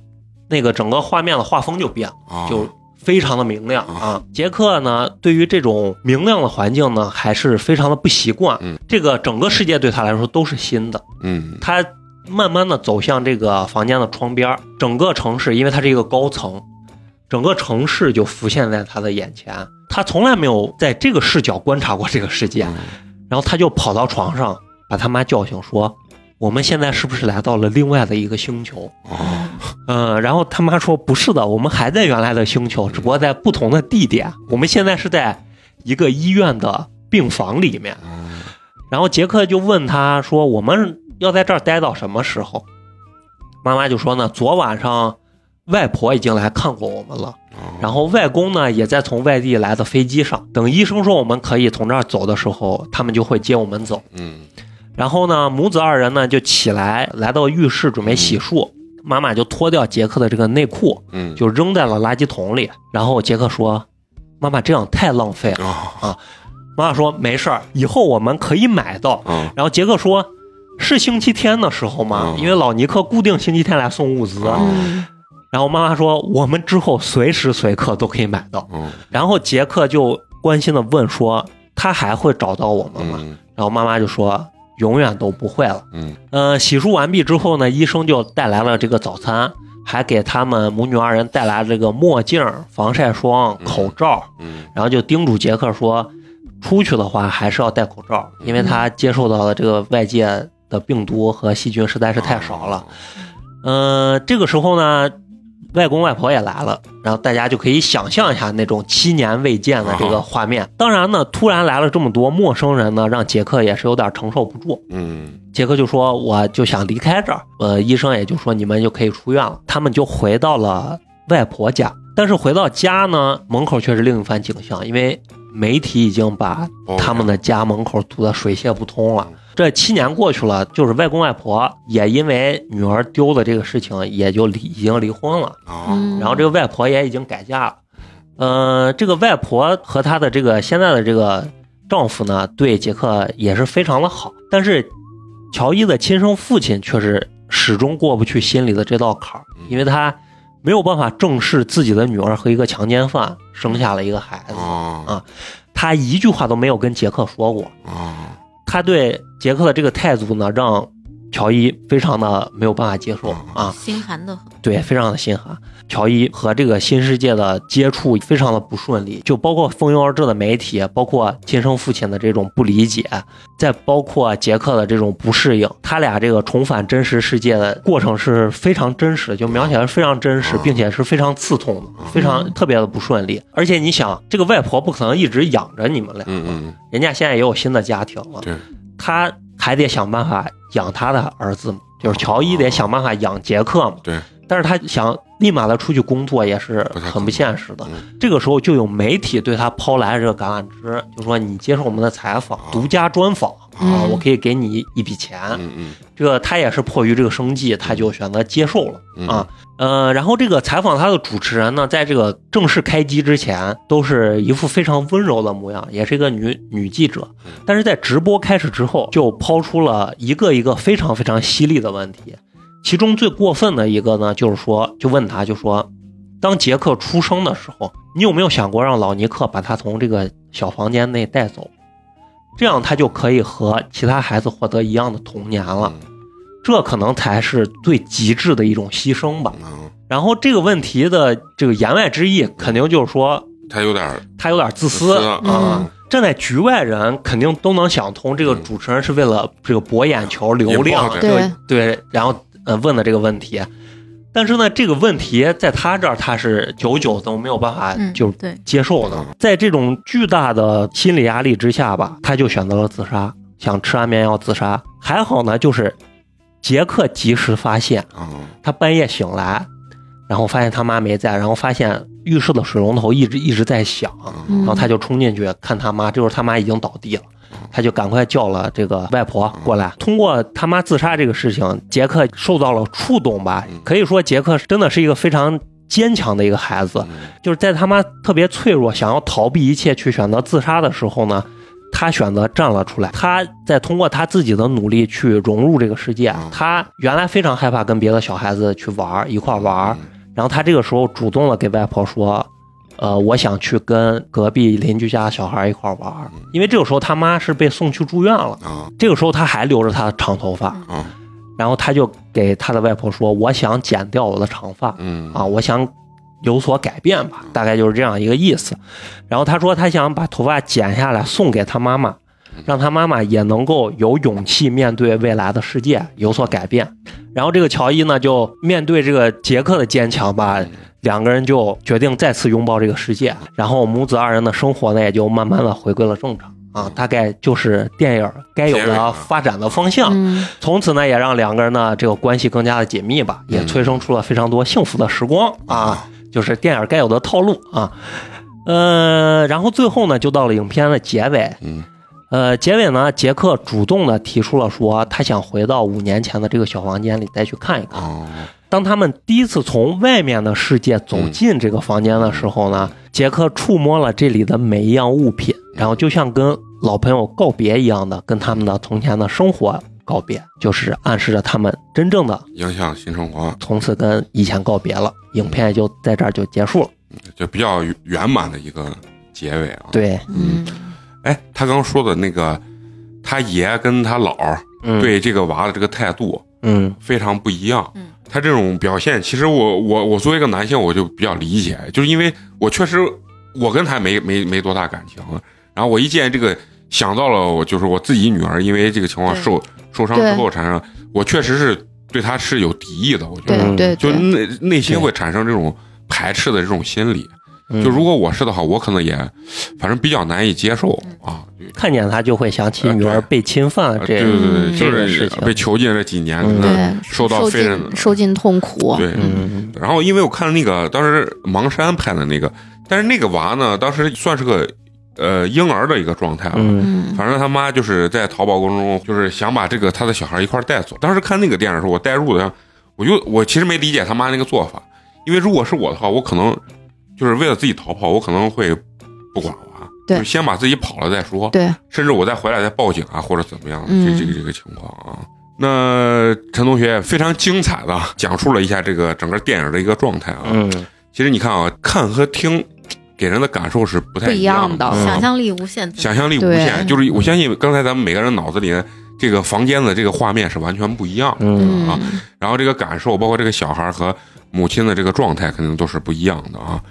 Speaker 4: 那个整个画面的画风就变了，
Speaker 1: 哦
Speaker 4: 就非常的明亮啊。杰克呢，对于这种明亮的环境呢，还是非常的不习惯。
Speaker 1: 嗯，
Speaker 4: 这个整个世界对他来说都是新的。
Speaker 1: 嗯
Speaker 4: 他慢慢的走向这个房间的窗边儿，整个城市，因为它是一个高层，整个城市就浮现在他的眼前。他从来没有在这个视角观察过这个世界，然后他就跑到床上，把他妈叫醒，说：“我们现在是不是来到了另外的一个星球？”
Speaker 1: 哦
Speaker 4: 嗯，然后他妈说：“不是的，我们还在原来的星球，只不过在不同的地点。我们现在是在一个医院的病房里面。”然后杰克就问他说：“我们要在这儿待到什么时候？”妈妈就说呢：“昨晚上外婆已经来看过我们了，然后外公呢也在从外地来的飞机上。等医生说我们可以从这儿走的时候，他们就会接我们走。
Speaker 1: 嗯
Speaker 4: 然后呢，母子二人呢就起来来到浴室准备洗漱，妈妈就脱掉杰克的这个内裤，
Speaker 1: 嗯
Speaker 4: 就扔在了垃圾桶里。然后杰克说：“妈妈这样太浪费了。
Speaker 1: 啊”
Speaker 4: 妈妈说：“没事儿，以后我们可以买到。”
Speaker 1: 啊
Speaker 4: 然后杰克说：“是星期天的时候吗？
Speaker 1: 嗯
Speaker 4: 因为老尼克固定星期天来送物资。然后妈妈说：“我们之后随时随刻都可以买到。
Speaker 1: 嗯”
Speaker 4: 然后杰克就关心的问说：“他还会找到我们吗？”
Speaker 1: 嗯
Speaker 4: 然后妈妈就说：“永远都不会了。”
Speaker 1: 嗯。
Speaker 4: 呃，洗漱完毕之后呢，医生就带来了这个早餐，还给他们母女二人带来了这个墨镜、防晒霜、
Speaker 1: 嗯。
Speaker 4: 口罩，
Speaker 1: 嗯。
Speaker 4: 然后就叮嘱杰克说，出去的话还是要戴口罩，因为他接受到的这个外界的病毒和细菌实在是太少了。嗯、这个时候呢，外公外婆也来了，然后大家就可以想象一下那种七年未见的这个画面。当然呢，突然来了这么多陌生人呢，让杰克也是有点承受不住。
Speaker 1: 嗯
Speaker 4: 杰克就说：“我就想离开这儿。”呃，医生也就说：“你们就可以出院了。”他们就回到了外婆家。但是回到家呢，门口却是另一番景象，因为媒体已经把他们的家门口堵得水泄不通了。这七年过去了，就是外公外婆也因为女儿丢的这个事情，也就离已经离婚了。然后这个外婆也已经改嫁了。呃，这个外婆和她的这个现在的这个丈夫呢，对杰克也是非常的好，但是乔伊的亲生父亲却是始终过不去心里的这道坎儿，因为他没有办法正视自己的女儿和一个强奸犯生下了一个孩子，
Speaker 1: 啊
Speaker 4: 他一句话都没有跟杰克说过。
Speaker 1: 啊
Speaker 4: 他对杰克的这个态度呢，让乔伊非常的没有办法接受啊。
Speaker 3: 心寒的很。
Speaker 4: 对，非常的心寒。乔伊和这个新世界的接触非常的不顺利，就包括蜂拥而至的媒体，包括亲生父亲的这种不理解，再包括杰克的这种不适应，他俩这个重返真实世界的过程是非常真实的，就描写的非常真实，并且是非常刺痛的，非常特别的不顺利。而且你想，这个外婆不可能一直养着你们俩，
Speaker 1: 嗯嗯
Speaker 4: 人家现在也有新的家庭了，
Speaker 1: 对，
Speaker 4: 他还得想办法养他的儿子，就是乔伊得想办法养杰克嘛。
Speaker 1: 对，
Speaker 4: 但是他想立马的出去工作也是很不现实的。
Speaker 1: 嗯
Speaker 4: 这个时候就有媒体对他抛来这个橄榄枝，就说你接受我们的采访，独家专访啊，
Speaker 2: 嗯
Speaker 4: 我可以给你一笔钱。
Speaker 1: 嗯嗯
Speaker 4: 这个他也是迫于这个生计，他就选择接受了
Speaker 1: 嗯
Speaker 4: 啊。呃，然后这个采访他的主持人呢，在这个正式开机之前，都是一副非常温柔的模样，也是一个女女记者。但是在直播开始之后，就抛出了一个一个非常非常犀利的问题。其中最过分的一个呢，就是说，就问他，就说，当杰克出生的时候，你有没有想过让老尼克把他从这个小房间内带走，这样他就可以和其他孩子获得一样的童年了？这可能才是最极致的一种牺牲吧。
Speaker 1: 嗯，
Speaker 4: 然后这个问题的这个言外之意，肯定就是说
Speaker 1: 他有点儿
Speaker 4: 他有点自私。
Speaker 1: 自私
Speaker 4: 啊。
Speaker 2: 嗯
Speaker 4: 站在局外人肯定都能想通，这个
Speaker 1: 嗯。
Speaker 4: 主持人是为了这个博眼球、流量
Speaker 2: 对。
Speaker 4: 对，然后呃问的这个问题。但是呢，这个问题在他这儿他是久久都没有办法
Speaker 3: 嗯，
Speaker 4: 就
Speaker 3: 对，
Speaker 4: 接受的
Speaker 1: 嗯。
Speaker 4: 在这种巨大的心理压力之下吧，他就选择了自杀，想吃安眠药自杀。还好呢，就是杰克及时发现，
Speaker 1: 啊
Speaker 4: 他半夜醒来，然后发现他妈没在，然后发现浴室的水龙头一直一直在响，
Speaker 2: 嗯
Speaker 4: 然后他就冲进去看他妈，这时候他妈已经倒地了。他就赶快叫了这个外婆过来。通过他妈自杀这个事情，杰克受到了触动吧？可以说，杰克真的是一个非常坚强的一个孩子。
Speaker 1: 嗯
Speaker 4: 就是在他妈特别脆弱、想要逃避一切去选择自杀的时候呢，他选择站了出来。他在通过他自己的努力去融入这个世界。他原来非常害怕跟别的小孩子去玩儿一块儿玩儿，然后他这个时候主动的给外婆说：“呃，我想去跟隔壁邻居家小孩一块玩，因为这个时候他妈是被送去住院了，
Speaker 1: 啊。
Speaker 4: 这个时候他还留着他的长头发，
Speaker 1: 啊。
Speaker 4: 然后他就给他的外婆说：“我想剪掉我的长发
Speaker 1: 嗯。
Speaker 4: 啊，我想有所改变吧，大概就是这样一个意思。”然后他说他想把头发剪下来送给他妈妈，让他妈妈也能够有勇气面对未来的世界，有所改变。然后这个乔伊呢，就面对这个杰克的坚强吧，两个人就决定再次拥抱这个世界。然后母子二人的生活呢，也就慢慢的回归了正常啊，大概就是电影该有的发展的方向。
Speaker 2: 嗯
Speaker 4: 从此呢，也让两个人呢这个关系更加的紧密吧，也
Speaker 1: 嗯
Speaker 4: 催生出了非常多幸福的时光啊，就是电影该有的套路啊。呃，然后最后呢，就到了影片的结尾。
Speaker 1: 嗯
Speaker 4: 呃，结尾呢，杰克主动的提出了说，他想回到五年前的这个小房间里再去看一看。
Speaker 1: 哦
Speaker 4: 当他们第一次从外面的世界走进这个房间的时候呢，杰克触摸了这里的每一样物品，然后就像跟老朋友告别一样的，跟他们的从前的生活告别，就是暗示着他们真正的
Speaker 1: 影响新生活
Speaker 4: 从此跟以前告别了。影片也就在这儿就结束了。
Speaker 1: 就比较圆满的一个结尾啊。
Speaker 4: 对，
Speaker 2: 嗯
Speaker 1: 哎，他刚刚说的那个，他爷跟他姥对这个娃的这个态度
Speaker 4: 嗯
Speaker 1: 非常不一样。
Speaker 3: 嗯
Speaker 1: 他这种表现，其实我我我作为一个男性，我就比较理解，就是因为我确实我跟他没没没多大感情，然后我一见这个想到了我就是我自己女儿因为这个情况受受伤之后产生，我确实是对他是有敌意的，我觉得
Speaker 2: 对对对，
Speaker 1: 内内心会产生这种排斥的这种心理。
Speaker 4: 嗯
Speaker 1: 就如果我是的话，我可能也反正比较难以接受啊。
Speaker 4: 看见他就会想起女儿被侵犯
Speaker 1: 呃
Speaker 4: 这
Speaker 1: 对对对，
Speaker 2: 嗯
Speaker 1: 就是被囚禁这几年，受到非人
Speaker 2: 尽受尽痛苦。
Speaker 1: 对。
Speaker 4: 嗯
Speaker 1: 然后因为我看了那个当时芒山拍的那个，但是那个娃呢，当时算是个呃婴儿的一个状态了。
Speaker 4: 嗯
Speaker 2: 嗯
Speaker 1: 反正他妈就是在淘宝过程中，就是想把这个他的小孩一块带走。当时看那个电影的时候，我带入的，我就我其实没理解他妈那个做法，因为如果是我的话，我可能就是为了自己逃跑，我可能会不管娃，
Speaker 2: 对
Speaker 1: 就先把自己跑了再说。
Speaker 2: 对，
Speaker 1: 甚至我再回来再报警啊，或者怎么样，
Speaker 2: 嗯
Speaker 1: 这这个这个情况啊。那陈同学非常精彩的讲述了一下这个整个电影的一个状态啊。
Speaker 4: 嗯
Speaker 1: 其实你看啊，看和听给人的感受是不太
Speaker 2: 一
Speaker 1: 样
Speaker 2: 样的
Speaker 1: 啊
Speaker 3: 想象力无限，
Speaker 1: 想象力无限。就是我相信刚才咱们每个人脑子里这个房间的这个画面是完全不一样的，
Speaker 4: 嗯
Speaker 1: 啊
Speaker 2: 嗯
Speaker 1: 然后这个感受，包括这个小孩和母亲的这个状态，肯定都是不一样的啊。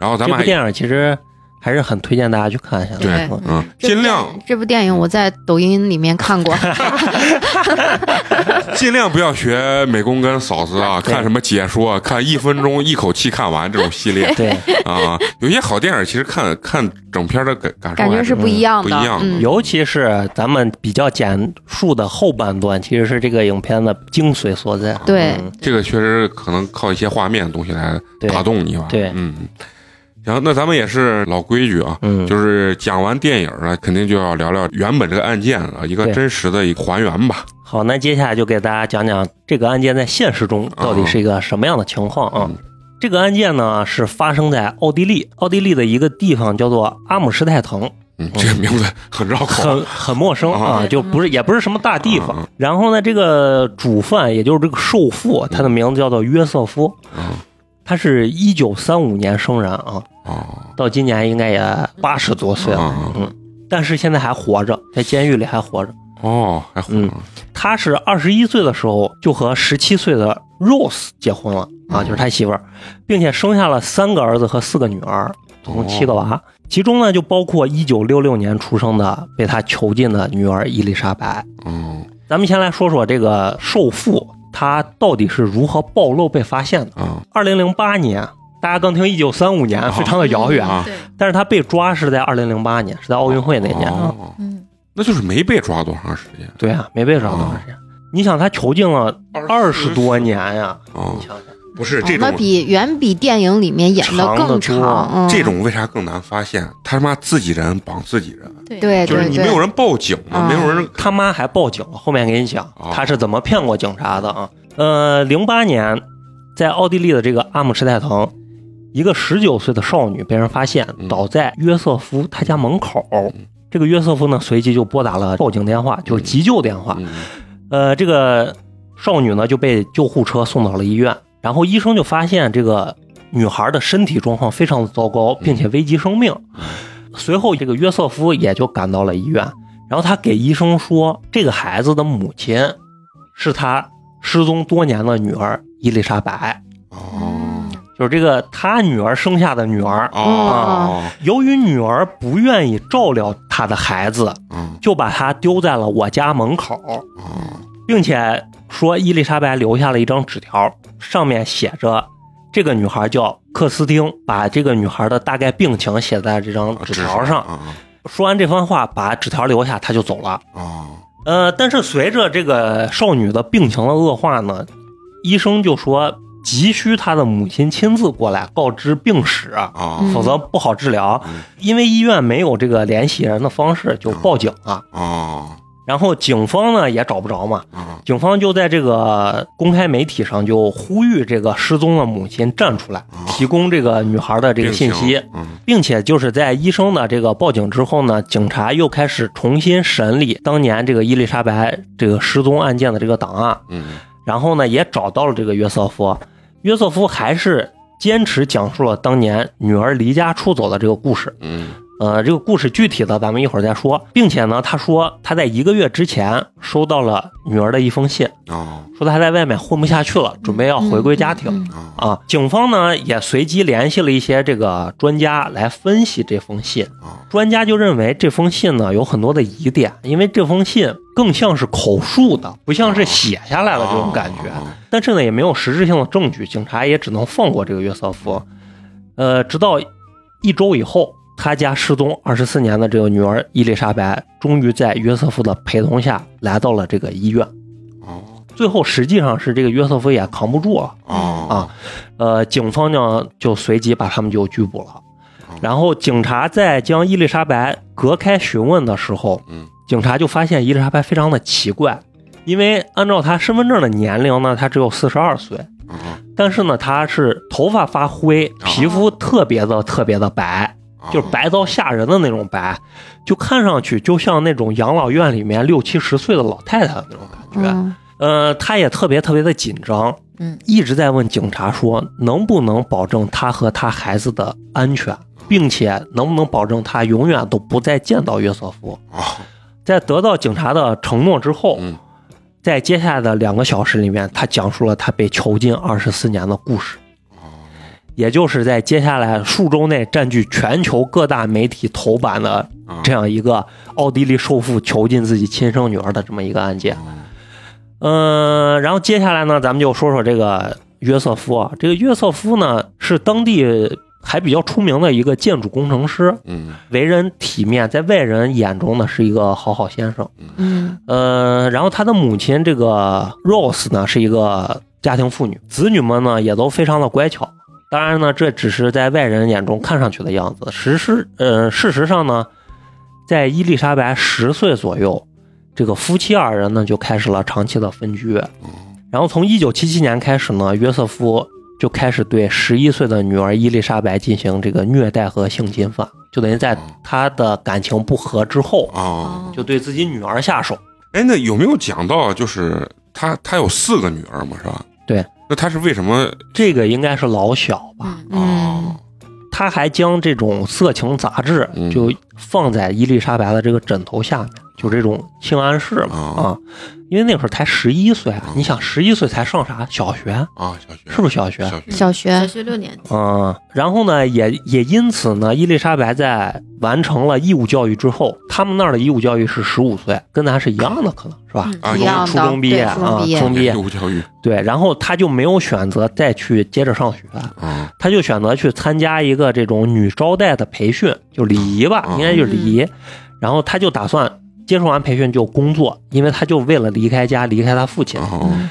Speaker 1: 然后咱们还
Speaker 4: 这部电影其实还是很推荐大家去看一下的。
Speaker 1: 对
Speaker 4: 嗯
Speaker 1: 嗯，
Speaker 2: 这部
Speaker 1: 尽量
Speaker 2: 这部电影我在抖音里面看过，
Speaker 1: 尽量不要学美工跟嫂子啊，看什么解说，看一分钟一口气看完这种系列
Speaker 4: 对，
Speaker 1: 啊。有些好电影其实看看整片的感感受还
Speaker 2: 感觉是不一样的。
Speaker 1: 不一样的
Speaker 2: 嗯，
Speaker 4: 尤其是咱们比较简述的后半段，其实是这个影片的精髓所在。
Speaker 2: 对
Speaker 4: 嗯
Speaker 1: 这个确实可能靠一些画面的东西来打动你吧。
Speaker 4: 对
Speaker 1: 嗯。行，那咱们也是老规矩啊，
Speaker 4: 嗯，
Speaker 1: 就是讲完电影了，肯定就要聊聊原本这个案件啊，一个真实的一个还原吧。
Speaker 4: 好，那接下来就给大家讲讲这个案件在现实中到底是一个什么样的情况啊？
Speaker 1: 嗯
Speaker 4: 这个案件呢是发生在奥地利，奥地利的一个地方叫做阿姆施泰滕，
Speaker 1: 嗯，这个名字很绕口。
Speaker 4: 很很陌生啊，
Speaker 1: 啊
Speaker 4: 就不是也不是什么大地方。
Speaker 1: 啊
Speaker 4: 然后呢，这个主犯也就是这个受父，他的名字叫做约瑟夫，
Speaker 1: 嗯
Speaker 4: 他是一九三五年生人啊，
Speaker 1: 哦
Speaker 4: 到今年应该也八十多岁了，
Speaker 1: 啊。
Speaker 4: 嗯，但是现在还活着，在监狱里还活着。
Speaker 1: 哦，还活
Speaker 4: 嗯。他是二十一岁的时候就和十七岁的 Rose 结婚了啊，就是他媳妇儿，并且生下了三个儿子和四个女儿，总共七个娃。其中呢，就包括一九六六年出生的被他囚禁的女儿伊丽莎白。
Speaker 1: 嗯
Speaker 4: 咱们先来说说这个受父，他到底是如何暴露被发现的。
Speaker 1: 啊
Speaker 4: 二零零八年，大家刚听一九三五年，非常的遥远，
Speaker 1: 啊。
Speaker 3: 对，
Speaker 4: 但是他被抓是在二零零八年，是在奥运会那年。啊。
Speaker 1: 哦。
Speaker 3: 嗯，
Speaker 1: 那就是没被抓多长时间。
Speaker 4: 对啊，没被抓多长时间。你想，他囚禁了二十多年呀，
Speaker 1: 哦。
Speaker 4: 你想想，
Speaker 1: 不是
Speaker 2: 哦那
Speaker 1: 这种
Speaker 2: 比远比电影里面演的更长。嗯。
Speaker 1: 这种为啥更难发现？他他妈自己人绑自己人，
Speaker 3: 对。
Speaker 1: 就是你没有人报警嘛，
Speaker 2: 嗯。
Speaker 1: 没有人
Speaker 4: 他妈还报警了，后面给你讲
Speaker 1: 哦。
Speaker 4: 他是怎么骗过警察的啊。呃，零八年，在奥地利的这个阿姆施泰滕，一个十九岁的少女被人发现
Speaker 1: 嗯。
Speaker 4: 倒在约瑟夫他家门口。这个约瑟夫呢，随即就拨打了报警电话，就是急救电话。
Speaker 1: 嗯。
Speaker 4: 呃，这个少女呢就被救护车送到了医院，然后医生就发现这个女孩的身体状况非常的糟糕，并且危及生命。随后，这个约瑟夫也就赶到了医院，然后他给医生说，这个孩子的母亲是他失踪多年的女儿伊丽莎白，
Speaker 1: 哦
Speaker 4: 就是这个他女儿生下的女儿。
Speaker 1: 哦
Speaker 4: 由于女儿不愿意照料她的孩子，
Speaker 1: 嗯
Speaker 4: 就把他丢在了我家门口，
Speaker 1: 哦
Speaker 4: 并且说伊丽莎白留下了一张纸条，上面写着这个女孩叫克斯汀，把这个女孩的大概病情写在这张纸条上。
Speaker 1: 啊
Speaker 4: 说完这番话，把纸条留下，他就走了。
Speaker 1: 哦
Speaker 4: 呃，但是随着这个少女的病情的恶化呢，医生就说急需他的母亲亲自过来告知病史，
Speaker 1: 哦
Speaker 4: 否则不好治疗。
Speaker 1: 嗯。
Speaker 4: 因为医院没有这个联系人的方式，就报警了。
Speaker 1: 哦
Speaker 4: 然后警方呢也找不着嘛，
Speaker 1: 哦
Speaker 4: 警方就在这个公开媒体上就呼吁这个失踪的母亲站出来，提供这个女孩的这个信息，
Speaker 1: 嗯。
Speaker 4: 并且就是在医生的这个报警之后呢，警察又开始重新审理当年这个伊丽莎白这个失踪案件的这个档案，
Speaker 1: 嗯。
Speaker 4: 然后呢也找到了这个约瑟夫，约瑟夫还是坚持讲述了当年女儿离家出走的这个故事。
Speaker 1: 嗯
Speaker 4: 呃，这个故事具体的咱们一会儿再说，并且呢，他说他在一个月之前收到了女儿的一封信，
Speaker 1: 哦
Speaker 4: 说他在外面混不下去了，准备要回归家庭。啊，警方呢也随机联系了一些这个专家来分析这封信。
Speaker 1: 哦
Speaker 4: 专家就认为这封信呢有很多的疑点，因为这封信更像是口述的，不像是写下来的这种感觉。
Speaker 1: 哦
Speaker 4: 但是呢也没有实质性的证据，警察也只能放过这个约瑟夫。呃，直到一周以后，他家失踪二十四年的这个女儿伊丽莎白，终于在约瑟夫的陪同下来到了这个医院。
Speaker 1: 哦
Speaker 4: 最后实际上是这个约瑟夫也扛不住了。
Speaker 1: 哦
Speaker 4: 啊呃，警方呢就随即把他们就拘捕了。然后警察在将伊丽莎白隔开询问的时候，
Speaker 1: 嗯
Speaker 4: 警察就发现伊丽莎白非常的奇怪，因为按照她身份证的年龄呢，她只有四十二岁，
Speaker 1: 哦
Speaker 4: 但是呢，她是头发发灰，皮肤特别的特别的白，
Speaker 1: 哦
Speaker 4: 就是白到吓人的那种白，就看上去就像那种养老院里面六七十岁的老太太的那种感觉。
Speaker 2: 嗯
Speaker 4: 呃，他也特别特别的紧张，
Speaker 3: 嗯，
Speaker 4: 一直在问警察说能不能保证他和他孩子的安全，并且能不能保证他永远都不再见到约瑟夫。
Speaker 1: 哦
Speaker 4: 在得到警察的承诺之后，
Speaker 1: 嗯
Speaker 4: 在接下来的两个小时里面，他讲述了他被囚禁二十四年的故事。也就是在接下来数周内占据全球各大媒体头版的
Speaker 1: 啊
Speaker 4: 这样一个奥地利首富囚禁自己亲生女儿的这么一个案件。嗯，然后接下来呢，咱们就说说这个约瑟夫啊。这个约瑟夫呢，是当地还比较出名的一个建筑工程师，
Speaker 1: 嗯
Speaker 4: 为人体面，在外人眼中呢是一个好好先生。
Speaker 2: 嗯
Speaker 4: 呃，然后他的母亲这个 Rose 呢是一个家庭妇女，子女们呢也都非常的乖巧。当然呢，这只是在外人眼中看上去的样子。实施呃，事实上呢，在伊丽莎白十岁左右，这个夫妻二人呢就开始了长期的分居。然后从一九七七年开始呢，约瑟夫就开始对十一岁的女儿伊丽莎白进行这个虐待和性侵犯，就等于在他的感情不和之后，
Speaker 1: 啊，
Speaker 4: 就对自己女儿下手。
Speaker 1: 哎，那有没有讲到就是他他有四个女儿嘛，是吧？
Speaker 4: 对，
Speaker 1: 那他是为什么？
Speaker 4: 这个应该是老小吧？
Speaker 3: 嗯
Speaker 1: 哦
Speaker 4: 他还将这种色情杂志
Speaker 1: 嗯
Speaker 4: 就放在伊丽莎白的这个枕头下面，就这种性暗示嘛
Speaker 1: 哦
Speaker 4: 啊。因为那会儿才十一岁你想十一岁才上啥小学？
Speaker 1: 啊，小学
Speaker 4: 是不是小学？
Speaker 1: 小学
Speaker 2: 小学
Speaker 3: 六年级，
Speaker 4: 嗯，然后呢，也也因此呢，伊丽莎白在完成了义务教育之后，他们那儿的义务教育是十五岁，跟咱是一样的，可能是吧？
Speaker 3: 嗯
Speaker 1: 啊
Speaker 2: 一样
Speaker 4: 初中毕业啊，初中毕业
Speaker 1: 义，务教育
Speaker 4: 对，然后他就没有选择再去接着上学，
Speaker 1: 啊
Speaker 4: 他就选择去参加一个这种女招待的培训，就礼仪吧，
Speaker 1: 嗯
Speaker 4: 应该就是礼仪。然后他就打算接受完培训就工作，因为他就为了离开家，离开他父亲。
Speaker 1: 嗯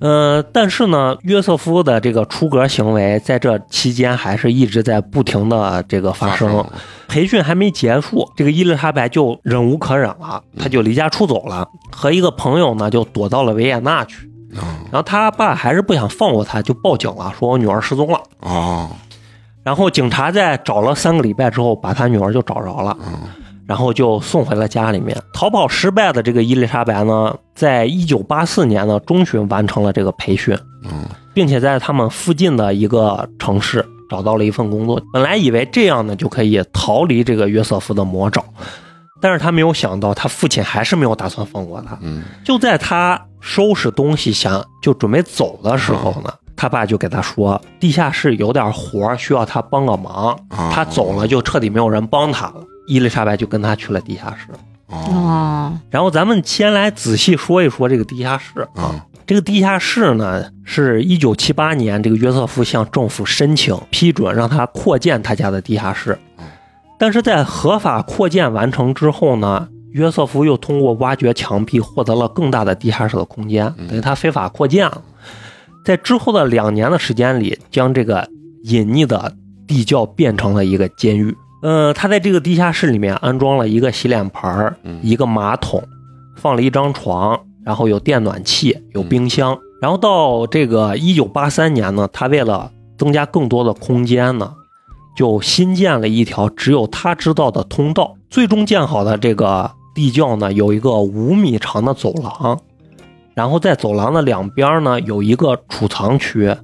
Speaker 4: 呃，但是呢，约瑟夫的这个出格行为在这期间还是一直在不停的这个发生。培训还没结束，这个伊丽莎白就忍无可忍了，她就离家出走了，和一个朋友呢就躲到了维也纳去。
Speaker 1: 啊
Speaker 4: 然后他爸还是不想放过他，就报警了，说我女儿失踪了。
Speaker 1: 哦
Speaker 4: 然后警察在找了三个礼拜之后，把他女儿就找着了，
Speaker 1: 嗯
Speaker 4: 然后就送回了家里面。逃跑失败的这个伊丽莎白呢，在一九八四年呢中旬完成了这个培训，
Speaker 1: 嗯
Speaker 4: 并且在他们附近的一个城市找到了一份工作。本来以为这样呢就可以逃离这个约瑟夫的魔爪，但是他没有想到，他父亲还是没有打算放过他。
Speaker 1: 嗯
Speaker 4: 就在他收拾东西想就准备走的时候呢，他爸就给他说，地下室有点活需要他帮个忙，
Speaker 1: 啊
Speaker 4: 他走了就彻底没有人帮他了。伊丽莎白就跟他去了地下室。
Speaker 1: 哦
Speaker 2: 哦，
Speaker 4: 然后咱们先来仔细说一说这个地下室啊。
Speaker 1: 啊
Speaker 4: 这个地下室呢，是一九七八年，这个约瑟夫向政府申请批准，让他扩建他家的地下室
Speaker 1: 嗯。
Speaker 4: 但是在合法扩建完成之后呢，约瑟夫又通过挖掘墙壁获得了更大的地下室的空间，
Speaker 1: 嗯
Speaker 4: 等于他非法扩建了。在之后的两年的时间里，将这个隐匿的地窖变成了一个监狱。呃，他在这个地下室里面安装了一个洗脸盆儿
Speaker 1: 嗯
Speaker 4: 一个马桶，放了一张床，然后有电暖气，有冰箱。然后到这个一九八三年呢，他为了增加更多的空间呢，就新建了一条只有他知道的通道。最终建好的这个地窖呢，有一个五米长的走廊，然后在走廊的两边呢有一个储藏区，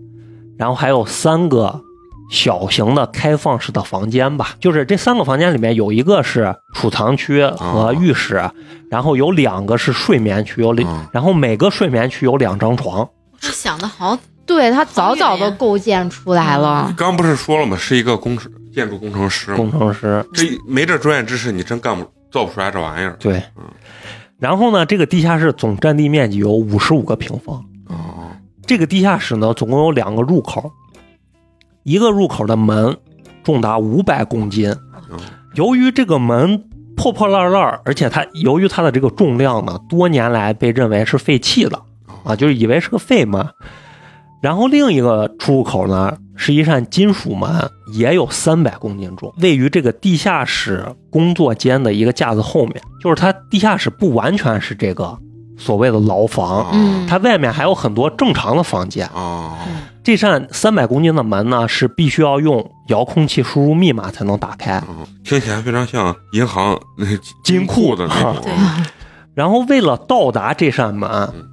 Speaker 4: 然后还有三个小型的开放式的房间吧，就是这三个房间里面有一个是储藏区和浴室，然后有两个是睡眠区，有两，
Speaker 1: 嗯
Speaker 4: 然后每个睡眠区有两张床。
Speaker 3: 这想的好，
Speaker 2: 对他早早的构建出来了。
Speaker 1: 刚不是说了吗？是一个工程建筑工程师
Speaker 4: 工，程师
Speaker 1: 这没这专业知识，你真干不造不出来这玩意儿。
Speaker 4: 对
Speaker 1: 嗯，
Speaker 4: 然后呢，这个地下室总占地面积有五十五个平方。
Speaker 1: 哦，
Speaker 4: 这个地下室呢，总共有两个入口，一个入口的门重达五百公斤。
Speaker 1: 嗯
Speaker 4: 由于这个门破破烂烂，而且它由于它的这个重量呢，多年来被认为是废弃的啊，就是以为是个废门。然后另一个出入口呢，是一扇金属门，也有三百公斤重，位于这个地下室工作间的一个架子后面。就是它地下室不完全是这个所谓的牢房，
Speaker 2: 嗯
Speaker 4: 它外面还有很多正常的房间。
Speaker 1: 啊，
Speaker 4: 这扇三百公斤的门呢，是必须要用遥控器输入密码才能打开。
Speaker 1: 嗯听起来非常像银行那
Speaker 4: 金库
Speaker 1: 库的那种。
Speaker 3: 对
Speaker 4: 然后为了到达这扇门
Speaker 1: 嗯，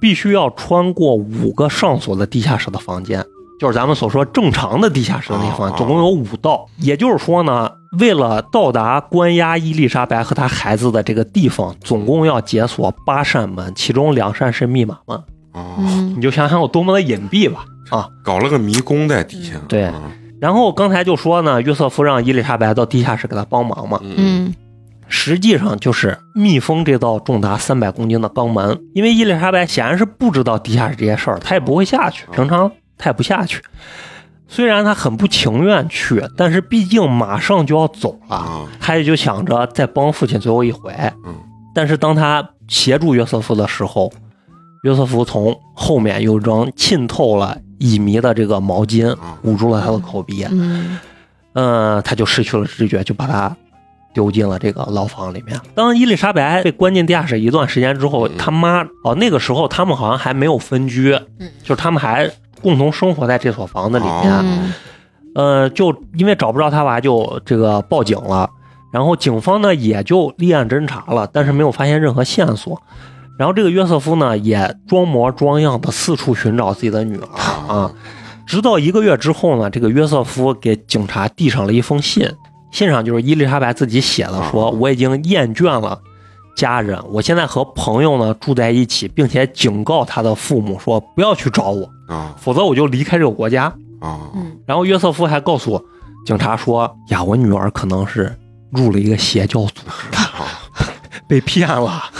Speaker 4: 必须要穿过五个上锁的地下室的房间，就是咱们所说正常的地下室的那些房总共有五道。也就是说呢，为了到达关押伊丽莎白和她孩子的这个地方，总共要解锁八扇门，其中两扇是密码门。
Speaker 1: 哦，
Speaker 2: 嗯
Speaker 4: 你就想想有多么的隐蔽吧。啊，
Speaker 1: 搞了个迷宫在底下。
Speaker 4: 对
Speaker 1: 嗯
Speaker 4: 然后刚才就说呢，约瑟夫让伊丽莎白到地下室给他帮忙嘛，
Speaker 1: 嗯
Speaker 2: 嗯
Speaker 4: 实际上就是密封这道重达三百公斤的钢门，因为伊丽莎白显然是不知道地下室这些事儿，她也不会下去，平常她也不下去。虽然他很不情愿去，但是毕竟马上就要走了，他，也就想着再帮父亲最后一回。
Speaker 1: 嗯。
Speaker 4: 但是当他协助约瑟夫的时候，约瑟夫从后面用一张浸透了乙醚的这个毛巾
Speaker 1: 啊。
Speaker 4: 捂住了他的口鼻，
Speaker 2: 嗯。
Speaker 4: 嗯，他就失去了知觉，就把他丢进了这个牢房里面。当伊丽莎白被关进地下室一段时间之后，
Speaker 1: 嗯。
Speaker 4: 他妈哦，那个时候他们好像还没有分居，
Speaker 3: 嗯。
Speaker 4: 就是他们还共同生活在这所房子里面。
Speaker 2: 嗯
Speaker 4: 呃，就因为找不着他娃，就这个报警了。然后警方呢也就立案侦查了，但是没有发现任何线索。然后这个约瑟夫呢也装模装样的四处寻找自己的女儿啊，直到一个月之后呢，这个约瑟夫给警察递上了一封信，信上就是伊丽莎白自己写的，说我已经厌倦了家人，我现在和朋友呢住在一起，并且警告他的父母说不要去找我，
Speaker 1: 啊。
Speaker 4: 否则我就离开这个国家。
Speaker 1: 啊。
Speaker 3: 嗯。
Speaker 4: 然后约瑟夫还告诉警察说：“呀，我女儿可能是入了一个邪教组织，被骗了，
Speaker 1: 啊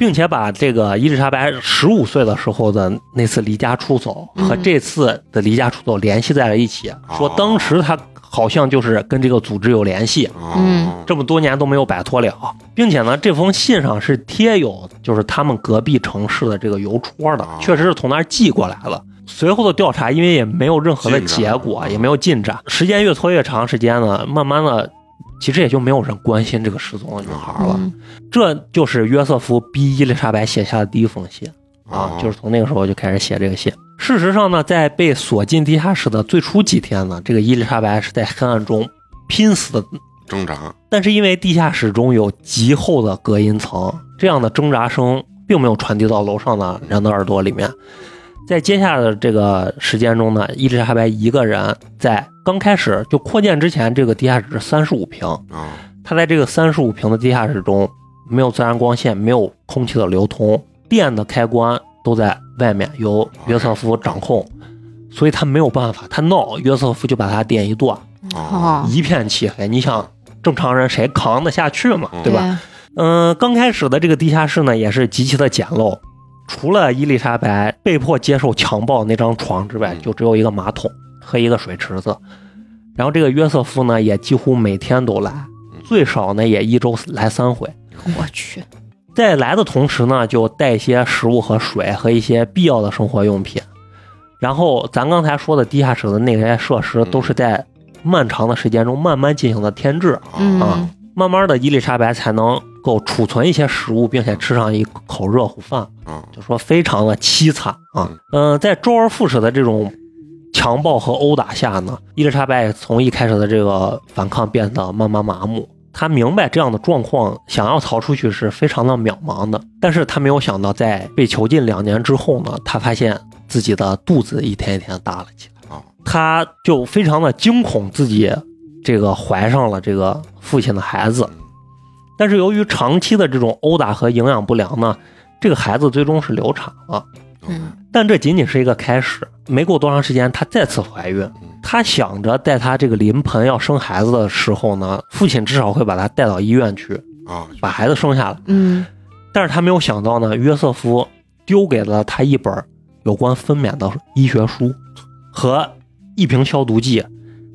Speaker 4: 并且把这个伊丽莎白十五岁的时候的那次离家出走和
Speaker 2: 嗯
Speaker 4: 这次的离家出走联系在了一起，
Speaker 1: 哦。
Speaker 4: 说当时他好像就是跟这个组织有联系，
Speaker 1: 啊
Speaker 2: 嗯
Speaker 4: 这么多年都没有摆脱了，并且呢，这封信上是贴有就是他们隔壁城市的这个邮戳的
Speaker 1: 哦，
Speaker 4: 确实是从那儿寄过来了。随后的调查，因为也没有任何的结果，也没有进展，时间越拖越长，时间呢，慢慢的，其实也就没有人关心这个失踪的女孩了。
Speaker 2: 嗯
Speaker 4: 这就是约瑟夫逼伊丽莎白写下的第一封信啊，
Speaker 1: 哦
Speaker 4: 就是从那个时候就开始写这个信。事实上呢，在被锁进地下室的最初几天呢，这个伊丽莎白是在黑暗中拼死的
Speaker 1: 挣扎
Speaker 4: 但是因为地下室中有极厚的隔音层，这样的挣扎声并没有传递到楼上的人的耳朵里面。在接下来的这个时间中呢，伊丽莎白一个人在刚开始就扩建之前，这个地下室是三十五平，
Speaker 1: 啊
Speaker 4: 她在这个三十五平的地下室中，没有自然光线，没有空气的流通，电的开关都在外面，由约瑟夫掌控，所以他没有办法，他闹，约瑟夫就把他电一断，一片漆黑。你想，正常人谁扛得下去嘛，对吧？？嗯，刚开始的这个地下室呢，也是极其的简陋，除了伊丽莎白被迫接受强暴那张床之外，
Speaker 1: 嗯
Speaker 4: 就只有一个马桶和一个水池子。然后这个约瑟夫呢，也几乎每天都来，最少呢也一周来三回。
Speaker 2: 我去，
Speaker 4: 在来的同时呢，就带一些食物和水和一些必要的生活用品。然后咱刚才说的地下室的那些设施，都是在漫长的时间中慢慢进行的添置。
Speaker 2: 嗯
Speaker 4: 啊慢慢的，伊丽莎白才能够储存一些食物，并且吃上一口热乎饭，
Speaker 1: 啊
Speaker 4: 就说非常的凄惨啊。嗯、在周而复始的这种强暴和殴打下呢，伊丽莎白从一开始的这个反抗变得慢慢麻木。她明白这样的状况，想要逃出去是非常的渺茫的。但是她没有想到，在被囚禁两年之后呢，她发现自己的肚子一天一天大了起来。
Speaker 1: 啊
Speaker 4: 她就非常的惊恐自己这个怀上了这个父亲的孩子，但是由于长期的这种殴打和营养不良呢，这个孩子最终是流产了。
Speaker 3: 嗯
Speaker 4: 但这仅仅是一个开始，没过多长时间，她再次怀孕。她想着在她这个临盆要生孩子的时候呢，父亲至少会把她带到医院去，
Speaker 1: 啊
Speaker 4: 把孩子生下来。
Speaker 2: 嗯
Speaker 4: 但是她没有想到呢，约瑟夫丢给了她一本有关分娩的医学书和一瓶消毒剂，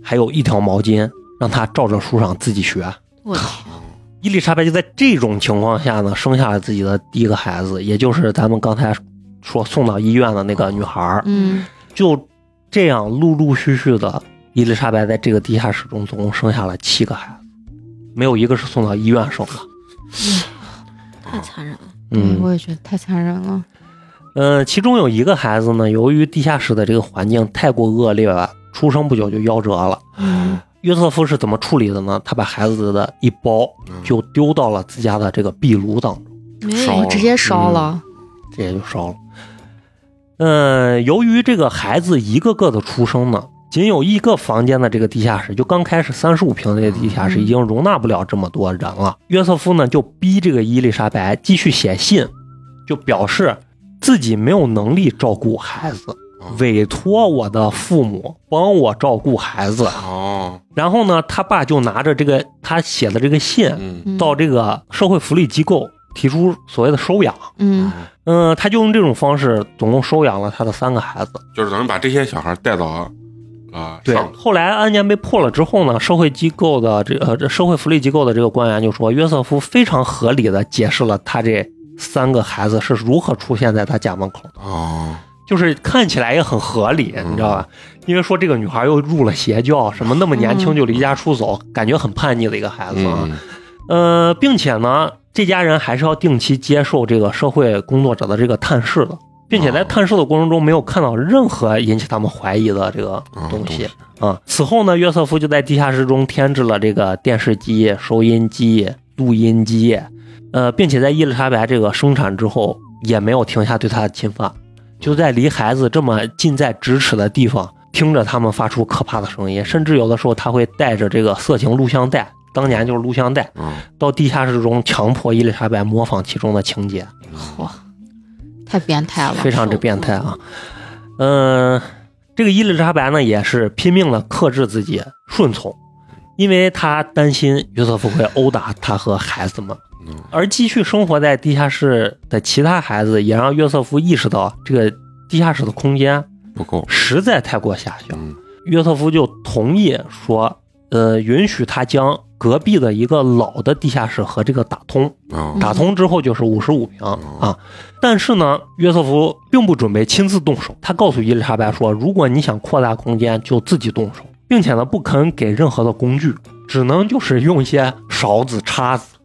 Speaker 4: 还有一条毛巾，让她照着书上自己学。
Speaker 3: 我靠，
Speaker 4: 伊丽莎白就在这种情况下呢，生下了自己的第一个孩子，也就是咱们刚才说送到医院的那个女孩儿。
Speaker 2: 嗯
Speaker 4: 就这样陆陆续续的，伊丽莎白在这个地下室中总共生下了七个孩子，没有一个是送到医院生的。
Speaker 3: 太残忍了。
Speaker 4: 嗯
Speaker 2: 我也觉得太残忍了。
Speaker 4: 呃，其中有一个孩子呢，由于地下室的这个环境太过恶劣了，出生不久就夭折了。
Speaker 2: 嗯
Speaker 4: 约瑟夫是怎么处理的呢？他把孩子的一包
Speaker 1: 嗯
Speaker 4: 就丢到了自家的这个壁炉当中。
Speaker 3: 没
Speaker 2: 有直接烧了。
Speaker 4: 这也就烧了。嗯，由于这个孩子一个个的出生呢，仅有一个房间的这个地下室，就刚开始三十五平的这个地下室，
Speaker 2: 嗯
Speaker 4: 已经容纳不了这么多人了。约瑟夫呢就逼这个伊丽莎白继续写信，就表示自己没有能力照顾孩子，委托我的父母帮我照顾孩子。
Speaker 1: 哦
Speaker 4: 然后呢，他爸就拿着这个他写的这个信到这个社会福利机构提出所谓的收养。
Speaker 2: 嗯
Speaker 4: 嗯，他就用这种方式，总共收养了他的三个孩子。
Speaker 1: 就是等于把这些小孩带到啊
Speaker 4: 对，后来案件被破了之后呢，社会机构的这呃这社会福利机构的这个官员就说，约瑟夫非常合理的解释了他这三个孩子是如何出现在他家门口的，
Speaker 1: 哦
Speaker 4: 就是看起来也很合理，
Speaker 1: 嗯
Speaker 4: 你知道吧？因为说这个女孩又入了邪教，什么那么年轻就离家出走，感觉很叛逆的一个孩子啊。
Speaker 1: 嗯
Speaker 4: 呃，并且呢，这家人还是要定期接受这个社会工作者的这个探视的，并且在
Speaker 1: 哦
Speaker 4: 探视的过程中没有看到任何引起他们怀疑的这个
Speaker 1: 啊
Speaker 4: 东西啊。此后呢，约瑟夫就在地下室中添置了这个电视机、收音机、录音机，呃，并且在伊丽莎白这个生产之后，也没有停下对她的侵犯，就在离孩子这么近在咫尺的地方，听着他们发出可怕的声音，甚至有的时候他会带着这个色情录像带，当年就是录像带。
Speaker 1: 嗯
Speaker 4: 到地下室中强迫伊丽莎白模仿其中的情节，
Speaker 2: 哇，太变态了。
Speaker 4: 非常之变态啊。嗯、这个伊丽莎白呢也是拼命的克制自己顺从，因为她担心约瑟夫会殴打她和孩子们。
Speaker 1: 嗯
Speaker 4: 而继续生活在地下室的其他孩子，也让约瑟夫意识到这个地下室的空间
Speaker 1: 不够
Speaker 4: 实在太过狭小。
Speaker 1: 嗯
Speaker 4: 约瑟夫就同意说，呃，允许他将隔壁的一个老的地下室和这个打通，
Speaker 1: 啊
Speaker 4: 打通之后就是五十五平啊。但是呢，约瑟夫并不准备亲自动手，他告诉伊丽莎白说，如果你想扩大空间，就自己动手，并且呢，不肯给任何的工具，只能就是用一些勺子、叉子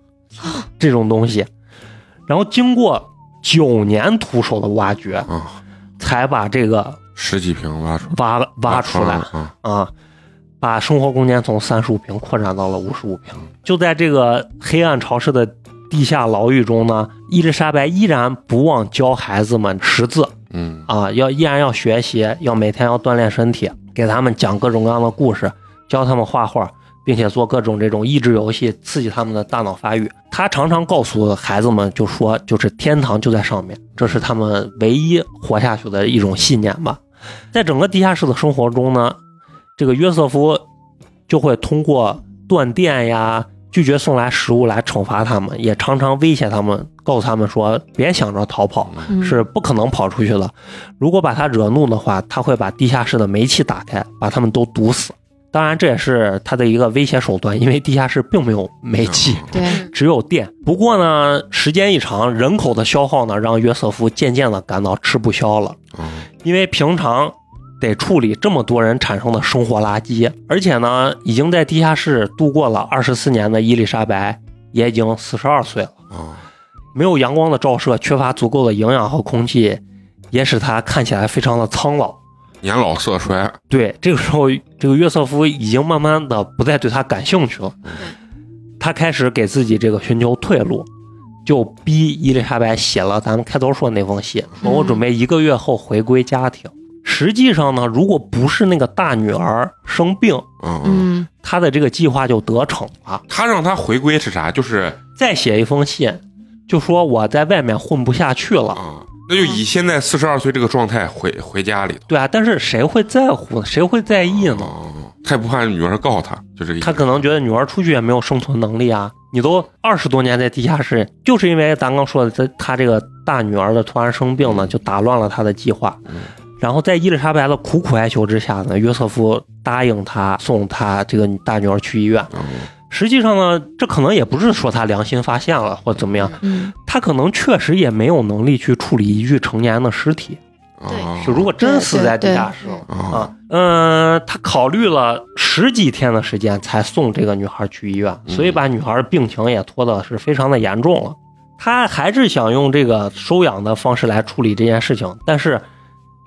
Speaker 4: 这种东西。然后经过九年徒手的挖掘，
Speaker 1: 啊
Speaker 4: 才把这个
Speaker 1: 十几平挖出
Speaker 4: 挖挖出来。
Speaker 1: 啊
Speaker 4: 啊，把生活空间从三十五平扩展到了五十五平。就在这个黑暗潮湿的地下牢狱中呢，伊丽莎白依然不忘教孩子们识字，
Speaker 1: 嗯
Speaker 4: 啊，要依然要学习，要每天要锻炼身体，给他们讲各种各样的故事，教他们画画，并且做各种这种益智游戏，刺激他们的大脑发育。他常常告诉孩子们，就说就是天堂就在上面，这是他们唯一活下去的一种信念吧。在整个地下室的生活中呢，这个约瑟夫就会通过断电呀。拒绝送来食物来惩罚他们，也常常威胁他们，告诉他们说别想着逃跑，
Speaker 2: 嗯
Speaker 4: 是不可能跑出去的。如果把他惹怒的话，他会把地下室的煤气打开，把他们都毒死。当然，这也是他的一个威胁手段，因为地下室并没有煤气，
Speaker 2: 对，
Speaker 4: 只有电。不过呢，时间一长，人口的消耗呢，让约瑟夫渐渐的感到吃不消了。
Speaker 1: 嗯
Speaker 4: 因为平常得处理这么多人产生的生活垃圾，而且呢，已经在地下室度过了二十四年的伊丽莎白也已经四十二岁了。
Speaker 1: 啊
Speaker 4: 没有阳光的照射，缺乏足够的营养和空气，也使她看起来非常的苍老。
Speaker 1: 年老色衰，
Speaker 4: 对，这个时候，这个约瑟夫已经慢慢的不再对他感兴趣了。他开始给自己这个寻求退路，就逼伊丽莎白写了咱们开头说的那封信，说我准备一个月后回归家庭。实际上呢，如果不是那个大女儿生病，
Speaker 1: 嗯嗯，
Speaker 2: 嗯
Speaker 4: 他的这个计划就得逞了。
Speaker 1: 他让他回归是啥？就是
Speaker 4: 再写一封信，就说我在外面混不下去了。
Speaker 1: 啊，那就以现在四十二岁这个状态回回家里头。
Speaker 4: 对啊，但是谁会在乎呢？谁会在意呢？
Speaker 1: 哦，他也不怕女儿告他，就这个意思。
Speaker 4: 他可能觉得女儿出去也没有生存能力啊。你都二十多年在地下室，就是因为咱刚说的，他他这个大女儿的突然生病呢，就打乱了他的计划。
Speaker 1: 嗯
Speaker 4: 然后在伊丽莎白的苦苦哀求之下呢，约瑟夫答应他送他这个大女儿去医院。
Speaker 1: 嗯。
Speaker 4: 实际上呢，这可能也不是说他良心发现了或怎么样，
Speaker 2: 嗯。
Speaker 4: 他可能确实也没有能力去处理一具成年的尸体。
Speaker 1: 对，
Speaker 4: 就如果真死在地下室了
Speaker 1: 啊。
Speaker 4: 啊，嗯，他考虑了十几天的时间才送这个女孩去医院，
Speaker 1: 嗯。
Speaker 4: 所以把女孩的病情也拖得是非常的严重了。他还是想用这个收养的方式来处理这件事情，但是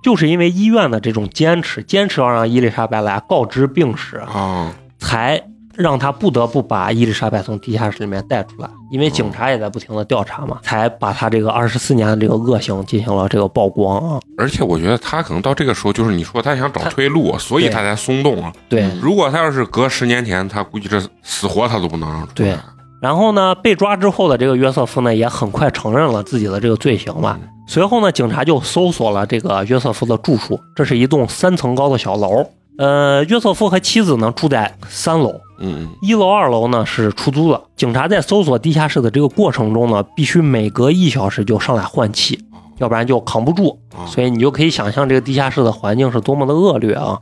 Speaker 4: 就是因为医院的这种坚持，坚持要让伊丽莎白来告知病史，
Speaker 1: 啊
Speaker 4: 才让他不得不把伊丽莎白从地下室里面带出来，因为警察也在不停的调查嘛，才把他这个二十四年的这个恶行进行了这个曝光啊。
Speaker 1: 而且我觉得他可能到这个时候，就是你说他想找退路，所以他才松动啊。
Speaker 4: 对，
Speaker 2: 嗯
Speaker 1: 如果他要是隔十年前，他估计这死活他都不能让出来。
Speaker 4: 对然后呢，被抓之后的这个约瑟夫呢，也很快承认了自己的这个罪行吧。随后呢，警察就搜索了这个约瑟夫的住处，这是一栋三层高的小楼。呃，约瑟夫和妻子呢住在三楼，
Speaker 1: 嗯
Speaker 4: 一楼、二楼呢是出租的。警察在搜索地下室的这个过程中呢，必须每隔一小时就上来换气，要不然就扛不住。
Speaker 1: 啊
Speaker 4: 所以你就可以想象这个地下室的环境是多么的恶劣啊。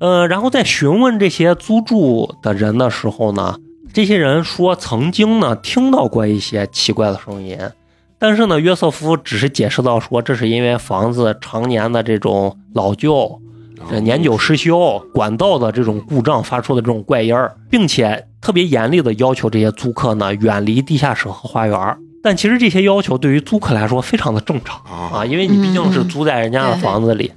Speaker 4: 呃，然后在询问这些租住的人的时候呢，这些人说曾经呢听到过一些奇怪的声音，但是呢，约瑟夫只是解释到说，这是因为房子常年的这种老旧、年久失修、管道的这种故障发出的这种怪音儿，并且特别严厉的要求这些租客呢远离地下室和花园儿。但其实这些要求对于租客来说非常的正常
Speaker 1: 啊
Speaker 4: 啊，因为你毕竟是租在人家的房子里。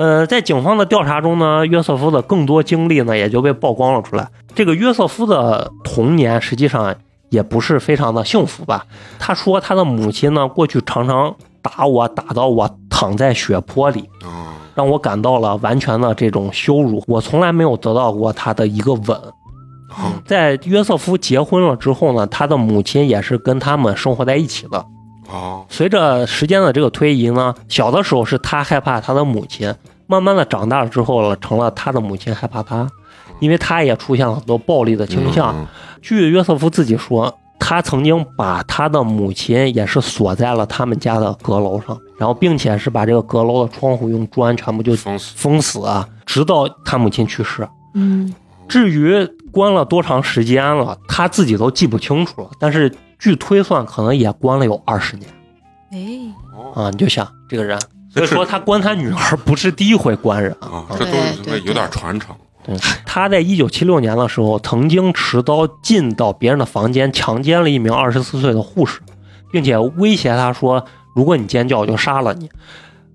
Speaker 4: 呃，在警方的调查中呢，约瑟夫的更多经历呢也就被曝光了出来。这个约瑟夫的童年实际上也不是非常的幸福吧。他说他的母亲呢过去常常打我，打到我躺在血泊里，
Speaker 1: 啊
Speaker 4: 让我感到了完全的这种羞辱。我从来没有得到过他的一个吻。
Speaker 1: 啊
Speaker 4: 在约瑟夫结婚了之后呢，他的母亲也是跟他们生活在一起的。
Speaker 1: 啊
Speaker 4: 随着时间的这个推移呢，小的时候是他害怕他的母亲，慢慢的长大了之后了，成了他的母亲害怕他，因为他也出现了很多暴力的倾向。
Speaker 1: 嗯
Speaker 4: 据约瑟夫自己说，他曾经把他的母亲也是锁在了他们家的阁楼上，然后并且是把这个阁楼的窗户用砖全部就
Speaker 1: 封死
Speaker 4: 封死啊，直到他母亲去世。
Speaker 2: 嗯
Speaker 4: 至于关了多长时间了，他自己都记不清楚了，但是据推算，可能也关了有二十年
Speaker 3: 哎，
Speaker 1: 哦
Speaker 4: 啊！你就想这个人，所以说他关他女儿不是第一回关人
Speaker 1: 啊，
Speaker 4: 啊。
Speaker 1: 这都有点传承。
Speaker 4: 对，他在一九七六年的时候，曾经持刀进到别人的房间，强奸了一名二十四岁的护士，并且威胁他说：“如果你尖叫，我就杀了你。”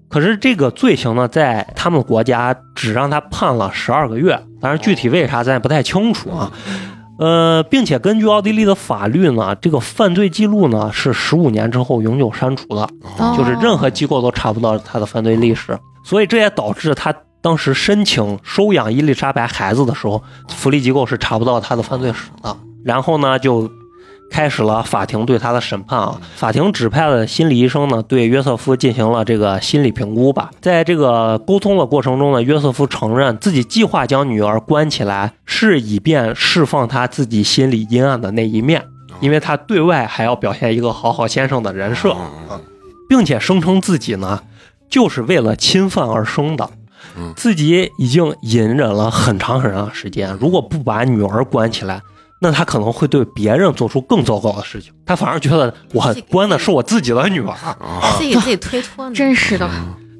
Speaker 4: 可是这个罪行呢，在他们国家只让他判了十二个月，但是具体为啥咱也不太清楚啊。呃，并且根据奥地利的法律呢，这个犯罪记录呢是十五年之后永久删除的，
Speaker 2: 哦
Speaker 4: 就是任何机构都查不到他的犯罪历史，所以这也导致他当时申请收养伊丽莎白孩子的时候，福利机构是查不到他的犯罪史的。然后呢，就开始了法庭对他的审判啊。法庭指派的心理医生呢，对约瑟夫进行了这个心理评估吧。在这个沟通的过程中呢，约瑟夫承认自己计划将女儿关起来，是以便释放他自己心里阴暗的那一面，因为他对外还要表现一个好好先生的人设。
Speaker 1: 嗯
Speaker 4: 并且声称自己呢就是为了侵犯而生的
Speaker 1: 嗯，
Speaker 4: 自己已经隐忍了很长很长时间，如果不把女儿关起来。那他可能会对别人做出更糟糕的事情，他反而觉得我关的是我自己的女儿。
Speaker 1: 啊
Speaker 3: 自己给自己推脱呢。
Speaker 2: 真是的，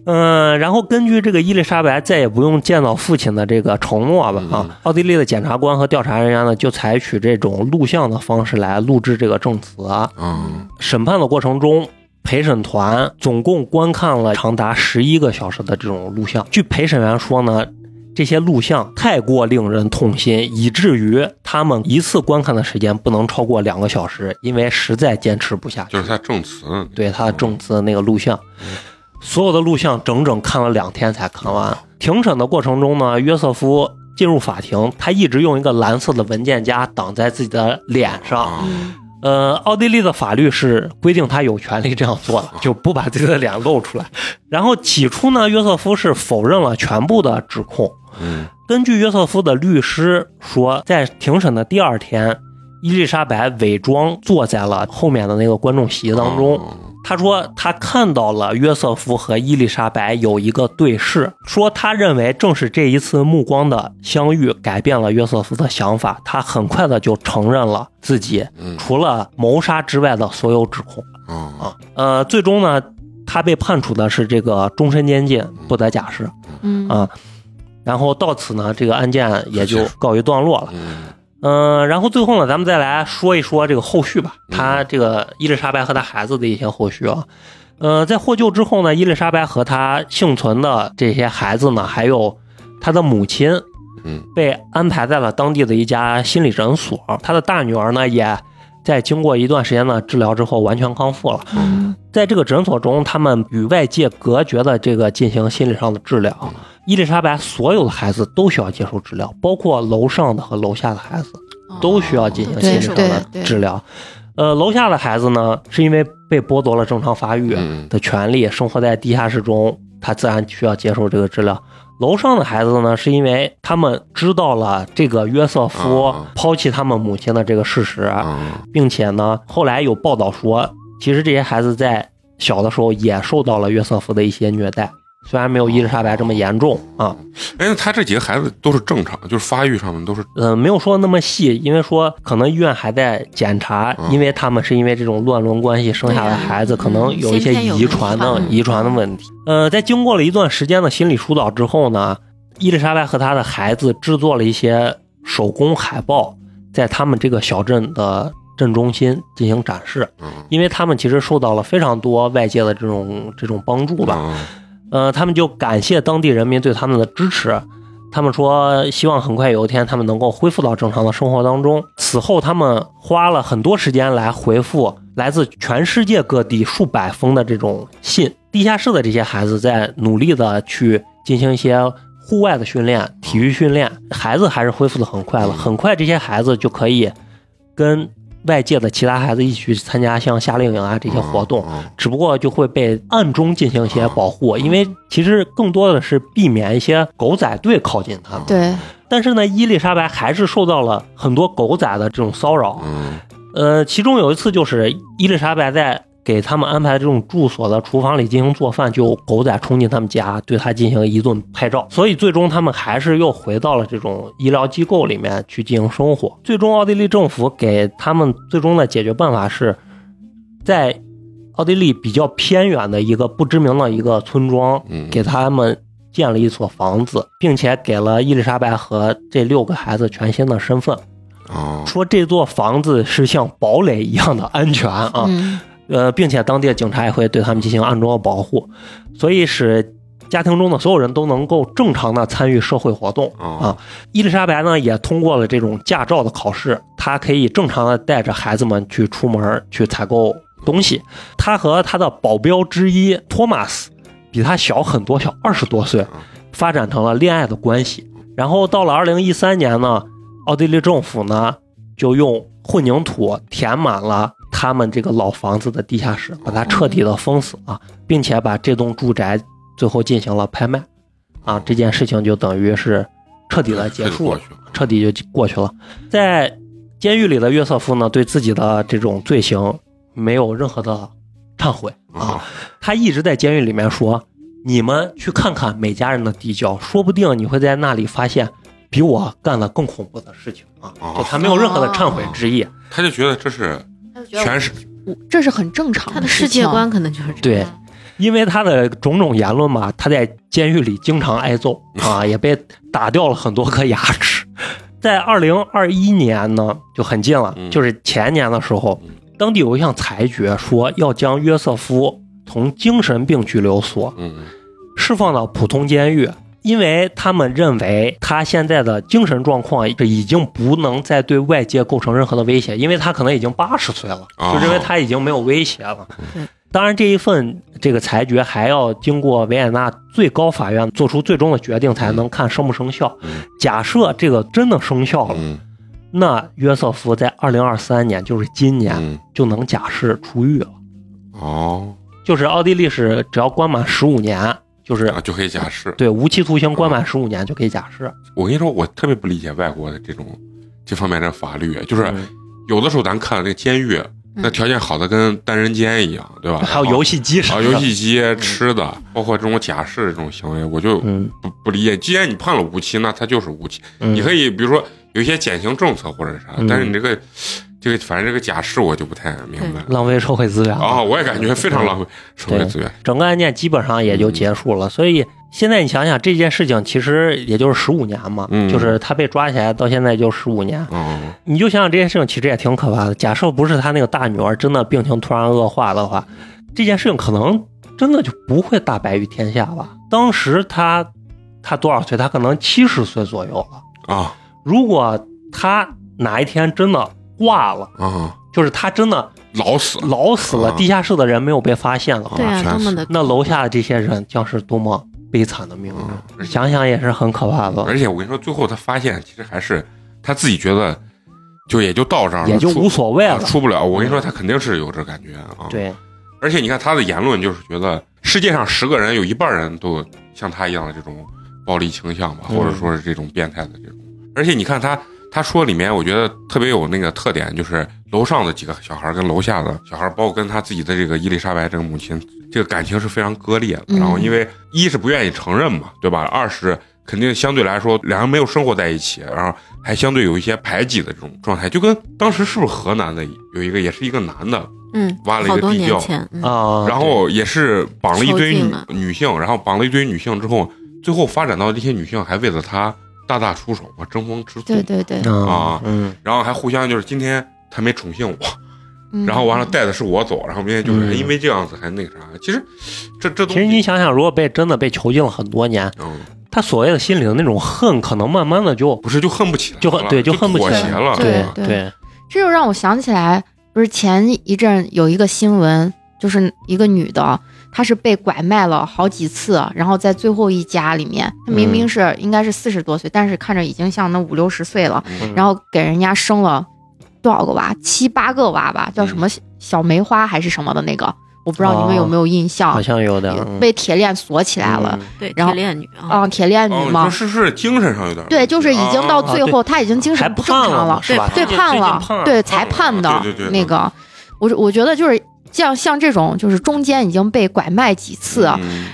Speaker 4: 嗯，然后根据这个伊丽莎白再也不用见到父亲的这个承诺吧，啊，奥地利的检察官和调查人员呢就采取这种录像的方式来录制这个证词。
Speaker 1: 嗯
Speaker 4: 审判的过程中，陪审团总共观看了长达十一个小时的这种录像。据陪审员说呢，这些录像太过令人痛心，以至于他们一次观看的时间不能超过两个小时，因为实在坚持不下去。
Speaker 1: 就是他证词，
Speaker 4: 对他证词的那个录像，所有的录像整整看了两天才看完。庭审的过程中呢，约瑟夫进入法庭，他一直用一个蓝色的文件夹挡在自己的脸上。呃，奥地利的法律是规定他有权利这样做的，就不把自己的脸露出来。然后起初呢，约瑟夫是否认了全部的指控。
Speaker 1: 嗯
Speaker 4: 根据约瑟夫的律师说，在庭审的第二天，伊丽莎白伪装坐在了后面的那个观众席当中。
Speaker 1: 哦
Speaker 4: 他说他看到了约瑟夫和伊丽莎白有一个对视，说他认为正是这一次目光的相遇改变了约瑟夫的想法，他很快的就承认了自己
Speaker 1: 嗯
Speaker 4: 除了谋杀之外的所有指控
Speaker 1: 啊
Speaker 4: 啊。呃，最终呢，他被判处的是这个终身监禁，不得假释
Speaker 2: 嗯
Speaker 4: 啊。然后到此呢，这个案件也就告一段落了。
Speaker 1: 嗯
Speaker 4: 嗯、然后最后呢，咱们再来说一说这个后续吧。
Speaker 1: 嗯
Speaker 4: 他这个伊丽莎白和他孩子的一些后续啊。呃，在获救之后呢，伊丽莎白和她幸存的这些孩子呢，还有她的母亲，
Speaker 1: 嗯
Speaker 4: 被安排在了当地的一家心理诊所。她的大女儿呢，也在经过一段时间的治疗之后完全康复了。
Speaker 2: 嗯
Speaker 4: 在这个诊所中，他们与外界隔绝的这个进行心理上的治疗。伊丽莎白所有的孩子都需要接受治疗，包括楼上的和楼下的孩子都需要进行心理上的治疗。呃，楼下的孩子呢，是因为被剥夺了正常发育
Speaker 1: 嗯
Speaker 4: 的权利，生活在地下室中，他自然需要接受这个治疗。楼上的孩子呢，是因为他们知道了这个约瑟夫
Speaker 1: 啊
Speaker 4: 抛弃他们母亲的这个事实，
Speaker 1: 啊。
Speaker 4: 并且呢，后来有报道说，其实这些孩子在小的时候也受到了约瑟夫的一些虐待，虽然没有伊丽莎白这么严重啊，
Speaker 1: 哎，那他这几个孩子都是正常，就是发育上面都是
Speaker 4: 呃，没有说那么细，因为说可能医院还在检查，
Speaker 1: 嗯
Speaker 4: 因为他们是因为这种乱伦关系生下的孩子，
Speaker 3: 啊
Speaker 4: 可能有一些遗传的遗传的问题。呃，在经过了一段时间的心理疏导之后呢，伊丽莎白和她的孩子制作了一些手工海报，在他们这个小镇的镇中心进行展示，
Speaker 1: 嗯。
Speaker 4: 因为他们其实受到了非常多外界的这种这种帮助吧。呃，他们就感谢当地人民对他们的支持。他们说，希望很快有一天他们能够恢复到正常的生活当中。此后，他们花了很多时间来回复来自全世界各地数百封的这种信。地下室的这些孩子在努力的去进行一些户外的训练、体育训练，孩子还是恢复的很快了。很快，这些孩子就可以跟外界的其他孩子一起去参加像夏令营啊这些活动。
Speaker 1: 啊
Speaker 4: 只不过就会被暗中进行一些保护，因为其实更多的是避免一些狗仔队靠近他们。
Speaker 2: 对，
Speaker 4: 但是呢，伊丽莎白还是受到了很多狗仔的这种骚扰。
Speaker 1: 嗯
Speaker 4: 呃，其中有一次就是伊丽莎白在给他们安排这种住所的厨房里进行做饭，就狗仔冲进他们家，对他进行一顿拍照。所以最终他们还是又回到了这种医疗机构里面去进行生活。最终，奥地利政府给他们最终的解决办法是在奥地利比较偏远的一个不知名的一个村庄，
Speaker 1: 嗯
Speaker 4: 给他们建了一所房子，并且给了伊丽莎白和这六个孩子全新的身份。
Speaker 1: 啊
Speaker 4: 说这座房子是像堡垒一样的安全啊，
Speaker 2: 嗯
Speaker 4: 呃，并且当地的警察也会对他们进行暗中的保护，所以使家庭中的所有人都能够正常的参与社会活动
Speaker 1: 哦
Speaker 4: 啊。伊丽莎白呢也通过了这种驾照的考试，她可以正常的带着孩子们去出门去采购东西。她和她的保镖之一托马斯比她小很多，小二十多岁，发展成了恋爱的关系。然后到了二零一三年呢，奥地利政府呢就用混凝土填满了他们这个老房子的地下室，把它彻底的封死啊，并且把这栋住宅最后进行了拍卖啊，这件事情就等于是彻底的结束了。彻底就过去了。在监狱里的约瑟夫呢，对自己的这种罪行没有任何的忏悔啊
Speaker 1: 啊，
Speaker 4: 他一直在监狱里面说：“你们去看看每家人的地窖，说不定你会在那里发现比我干的更恐怖的事情啊！”
Speaker 1: 哦
Speaker 4: 就他没有任何的忏悔之意。
Speaker 1: 他就觉得这是全是
Speaker 2: 这是很正常
Speaker 3: 他的
Speaker 2: 事情
Speaker 3: 世界观可能就是这
Speaker 4: 对。因为他的种种言论嘛，他在监狱里经常挨揍 啊，也被打掉了很多颗牙齿。在二零二一年呢，就很近了，
Speaker 1: 嗯
Speaker 4: 就是前年的时候
Speaker 1: 嗯，
Speaker 4: 当地有一项裁决说要将约瑟夫从精神病拘留所
Speaker 1: 嗯
Speaker 4: 释放到普通监狱，因为他们认为他现在的精神状况这已经不能再对外界构成任何的威胁，因为他可能已经八十岁了，
Speaker 1: 哦
Speaker 4: 就认为他已经没有威胁了
Speaker 3: 对。
Speaker 4: 当然，这一份这个裁决还要经过维也纳最高法院做出最终的决定，才能看生不生效。
Speaker 1: 嗯
Speaker 4: 假设这个真的生效了，
Speaker 1: 嗯
Speaker 4: 那约瑟夫在二零二三年，就是今年
Speaker 1: 嗯
Speaker 4: 就能假释出狱了。
Speaker 1: 哦
Speaker 4: 就是奥地利是只要关满十五年，就是
Speaker 1: 啊就可以假释。
Speaker 4: 对无期徒刑关满十五年就可以假释。
Speaker 1: 我跟你说，我特别不理解外国的这种这方面的法律，就是
Speaker 4: 嗯
Speaker 1: 有的时候咱看那个监狱，那条件好的跟单人间一样，对吧？
Speaker 4: 还有游戏机什
Speaker 1: 啊，游戏机、吃的，包括这种假释这种行为，我就
Speaker 4: 嗯，
Speaker 1: 不不理解。既然你判了无期，那他就是无期。
Speaker 4: 嗯
Speaker 1: 你可以比如说有一些减刑政策或者啥，
Speaker 4: 嗯
Speaker 1: 但是你这个这个反正这个假释我就不太明白。
Speaker 4: 浪费社会资源
Speaker 1: 啊，我也感觉非常浪费社会资源。
Speaker 4: 整个案件基本上也就结束了。所以现在你想想，这件事情其实也就是十五年嘛，
Speaker 1: 嗯
Speaker 4: 就是他被抓起来到现在就十五年。
Speaker 1: 哦，
Speaker 4: 你就想想这件事情，其实也挺可怕的。假设不是他那个大女儿真的病情突然恶化的话，这件事情可能真的就不会大白于天下吧。当时他他多少岁？他可能七十岁左右了。
Speaker 1: 啊
Speaker 4: 如果他哪一天真的挂了，
Speaker 1: 啊，
Speaker 4: 就是他真的
Speaker 1: 老死了。
Speaker 4: 老死了，
Speaker 1: 啊
Speaker 4: 地下室的人没有被发现的话，
Speaker 3: 对啊，
Speaker 1: 全是
Speaker 3: 多么的
Speaker 4: 那楼下的这些人将是多么悲惨的命运，
Speaker 1: 嗯
Speaker 4: 想想也是很可怕的，
Speaker 1: 而且我跟你说，最后他发现其实还是他自己觉得，就也就到这儿了，
Speaker 4: 也就无所谓
Speaker 1: 啊
Speaker 4: 了。
Speaker 1: 出不了。我跟你说，他肯定是有这感觉啊。，
Speaker 4: 对，
Speaker 1: 而且你看他的言论，就是觉得世界上十个人有一半人都像他一样的这种暴力倾向吧，
Speaker 4: 嗯
Speaker 1: 或者说是这种变态的这种。而且你看他他说里面，我觉得特别有那个特点，就是楼上的几个小孩跟楼下的小孩，包括跟他自己的这个伊丽莎白这个母亲，这个感情是非常割裂的。
Speaker 2: 嗯
Speaker 1: 然后因为一是不愿意承认嘛，对吧？二是肯定相对来说两人没有生活在一起，然后还相对有一些排挤的这种状态，就跟当时是不是河南的有一个也是一个男的，
Speaker 3: 嗯，
Speaker 1: 挖了一个地窖
Speaker 4: 啊，
Speaker 1: 然后也是绑了一堆女女性，然后绑了一堆女性之后，最后发展到这些女性还为了他大打出手嘛，争风吃醋，
Speaker 2: 对对对，
Speaker 1: 啊。
Speaker 4: 嗯，
Speaker 1: 然后还互相就是今天他没宠幸我，
Speaker 2: 嗯。
Speaker 1: 然后完了带的是我走，然后明天就是
Speaker 4: 嗯。
Speaker 1: 因为这样子还那个啥，其实这这东
Speaker 4: 其实你，想想，如果被真的被囚禁了很多年，
Speaker 1: 嗯，
Speaker 4: 他所谓的心里的那种恨，可能慢慢的就
Speaker 1: 不是就恨不起来了，
Speaker 4: 就恨对就
Speaker 1: 就
Speaker 4: 恨不起来
Speaker 1: 妥协了，
Speaker 2: 对对。
Speaker 4: 对，
Speaker 2: 这就让我想起来，不是前一阵有一个新闻，就是一个女的，她是被拐卖了好几次，然后在最后一家里面，他明明是、应该是四十多岁，但是看着已经像那五六十岁了，
Speaker 1: 嗯。
Speaker 2: 然后给人家生了多少个娃，七八个娃吧，叫什么小小梅花还是什么的那个，我不知道你们有没有印象，
Speaker 4: 好像有的嗯。
Speaker 2: 被铁链锁起来了，
Speaker 3: 对，
Speaker 2: 然后
Speaker 3: 铁链女啊，
Speaker 2: 啊，铁链女
Speaker 1: 哦，
Speaker 2: 嘛，
Speaker 1: 是是精神上有点，
Speaker 2: 对，就是已经到
Speaker 1: 啊
Speaker 2: 最后，她已经精神不正常
Speaker 4: 了对？
Speaker 2: 对，
Speaker 4: 最
Speaker 2: 判了，对，
Speaker 1: 判了
Speaker 2: 才判的
Speaker 1: 对对对
Speaker 2: 那个，我我觉得就是像像这种，就是中间已经被拐卖几次，
Speaker 1: 嗯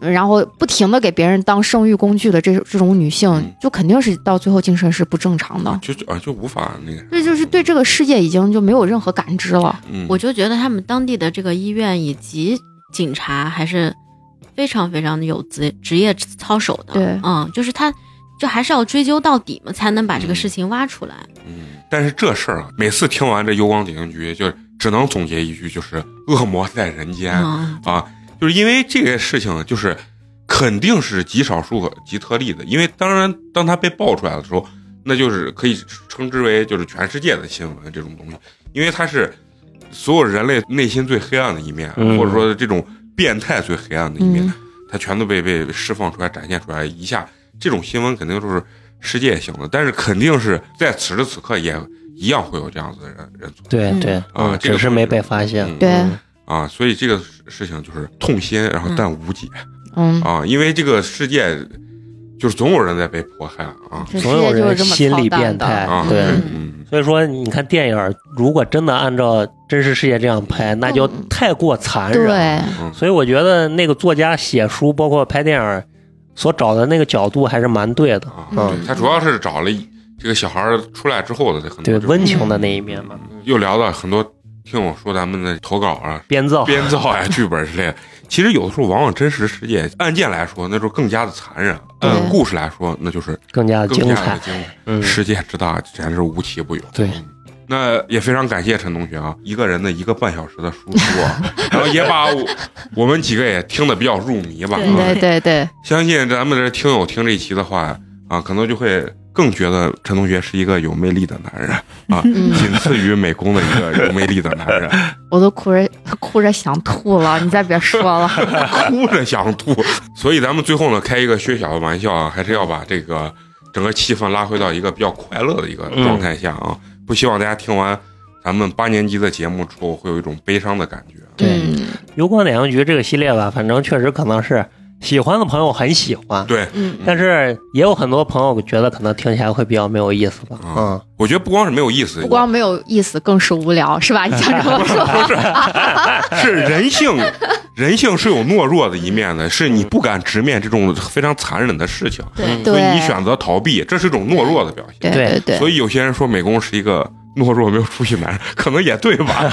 Speaker 2: 然后不停的给别人当生育工具的这这种女性，
Speaker 1: 嗯
Speaker 2: 就肯定是到最后精神是不正常的，
Speaker 1: 就就啊就无法那个，
Speaker 2: 对就是对这个世界已经就没有任何感知了。
Speaker 1: 嗯，
Speaker 3: 我就觉得他们当地的这个医院以及警察还是非常非常的有职职业操守的。
Speaker 2: 对
Speaker 3: 嗯，就是他，就还是要追究到底嘛，才能把这个事情挖出来。
Speaker 1: 嗯，但是这事儿啊，每次听完这幽光警刑局，就只能总结一句，就是恶魔在人间、
Speaker 3: 嗯，
Speaker 1: 啊，就是因为这个事情，就是肯定是极少数和极特例的，因为当然，当它被爆出来的时候，那就是可以称之为就是全世界的新闻这种东西，因为它是所有人类内心最黑暗的一面，
Speaker 4: 嗯。
Speaker 1: 或者说这种变态最黑暗的一面，
Speaker 2: 嗯。
Speaker 1: 它全都被被释放出来、展现出来，一下这种新闻肯定就是世界性的，但是肯定是在此时此刻也一样会有这样子的人人存在。
Speaker 3: 嗯。
Speaker 4: 对。对，
Speaker 1: 啊
Speaker 4: 只是没被发现。
Speaker 1: 嗯
Speaker 2: 对。
Speaker 4: 嗯。
Speaker 1: 啊，所以这个事情就是痛心，然后但无解、
Speaker 2: 嗯，
Speaker 1: 啊，因为这个世界就是总有人在被迫害啊。
Speaker 4: 总有人心理。变态
Speaker 1: 啊，
Speaker 4: 对。
Speaker 1: 嗯，
Speaker 4: 所以说，你看电影，如果真的按照真实世界这样拍，那就
Speaker 2: 嗯。
Speaker 4: 太过残忍。
Speaker 2: 对，
Speaker 1: 嗯。
Speaker 4: 所以我觉得那个作家写书，包括拍电影所找的那个角度还是蛮对的。
Speaker 1: 啊，
Speaker 4: 嗯。
Speaker 1: 他主要是找了一这个小孩儿出来之后的很多
Speaker 4: 对温情的那一面嘛，
Speaker 1: 又聊到很多听我说咱们的投稿啊、
Speaker 4: 编造。
Speaker 1: 编造呀、剧本之类的。其实有的时候，往往真实世界案件来说，那时候更加的残忍；
Speaker 2: 对
Speaker 1: 按故事来说，那就是
Speaker 4: 更加
Speaker 1: 更加的
Speaker 4: 精彩。
Speaker 1: 精彩。
Speaker 4: 嗯，
Speaker 1: 世界之大，简直是无奇不有。
Speaker 4: 对
Speaker 1: 嗯那也非常感谢陈同学啊，一个人的一个半小时的输出啊，然后也把我我们几个也听得比较入迷吧。
Speaker 3: 对
Speaker 2: 对对，
Speaker 1: 相信咱们的听友听这一期的话啊，可能就会更觉得陈同学是一个有魅力的男人啊，
Speaker 2: 嗯
Speaker 1: 仅次于美工的一个有魅力的男人，
Speaker 2: 我都哭着哭着想吐了，你再别说了。
Speaker 1: 哭着想吐。所以咱们最后呢，开一个薛小的玩笑啊，还是要把这个整个气氛拉回到一个比较快乐的一个状态下啊，不希望大家听完咱们八年级的节目之后会有一种悲伤的感觉。
Speaker 4: 对
Speaker 2: 嗯
Speaker 4: 油光点映局这个系列吧，反正确实可能是喜欢的朋友很喜欢，
Speaker 1: 对，
Speaker 2: 嗯，
Speaker 4: 但是也有很多朋友觉得可能听起来会比较没有意思吧。
Speaker 1: 啊
Speaker 4: 嗯，
Speaker 1: 我觉得不光是没有意思，
Speaker 2: 不光没有意思，更是无聊，是吧？你想这么说？
Speaker 1: 不 是 是人性，人性是有懦弱的一面的，是你不敢直面这种非常残忍的事情，
Speaker 3: 对
Speaker 4: 嗯
Speaker 1: 所以你选择逃避，这是一种懦弱的表现。
Speaker 2: 对
Speaker 4: 对，
Speaker 1: 所以有些人说美工是一个懦弱没有出息男人，可能也对吧？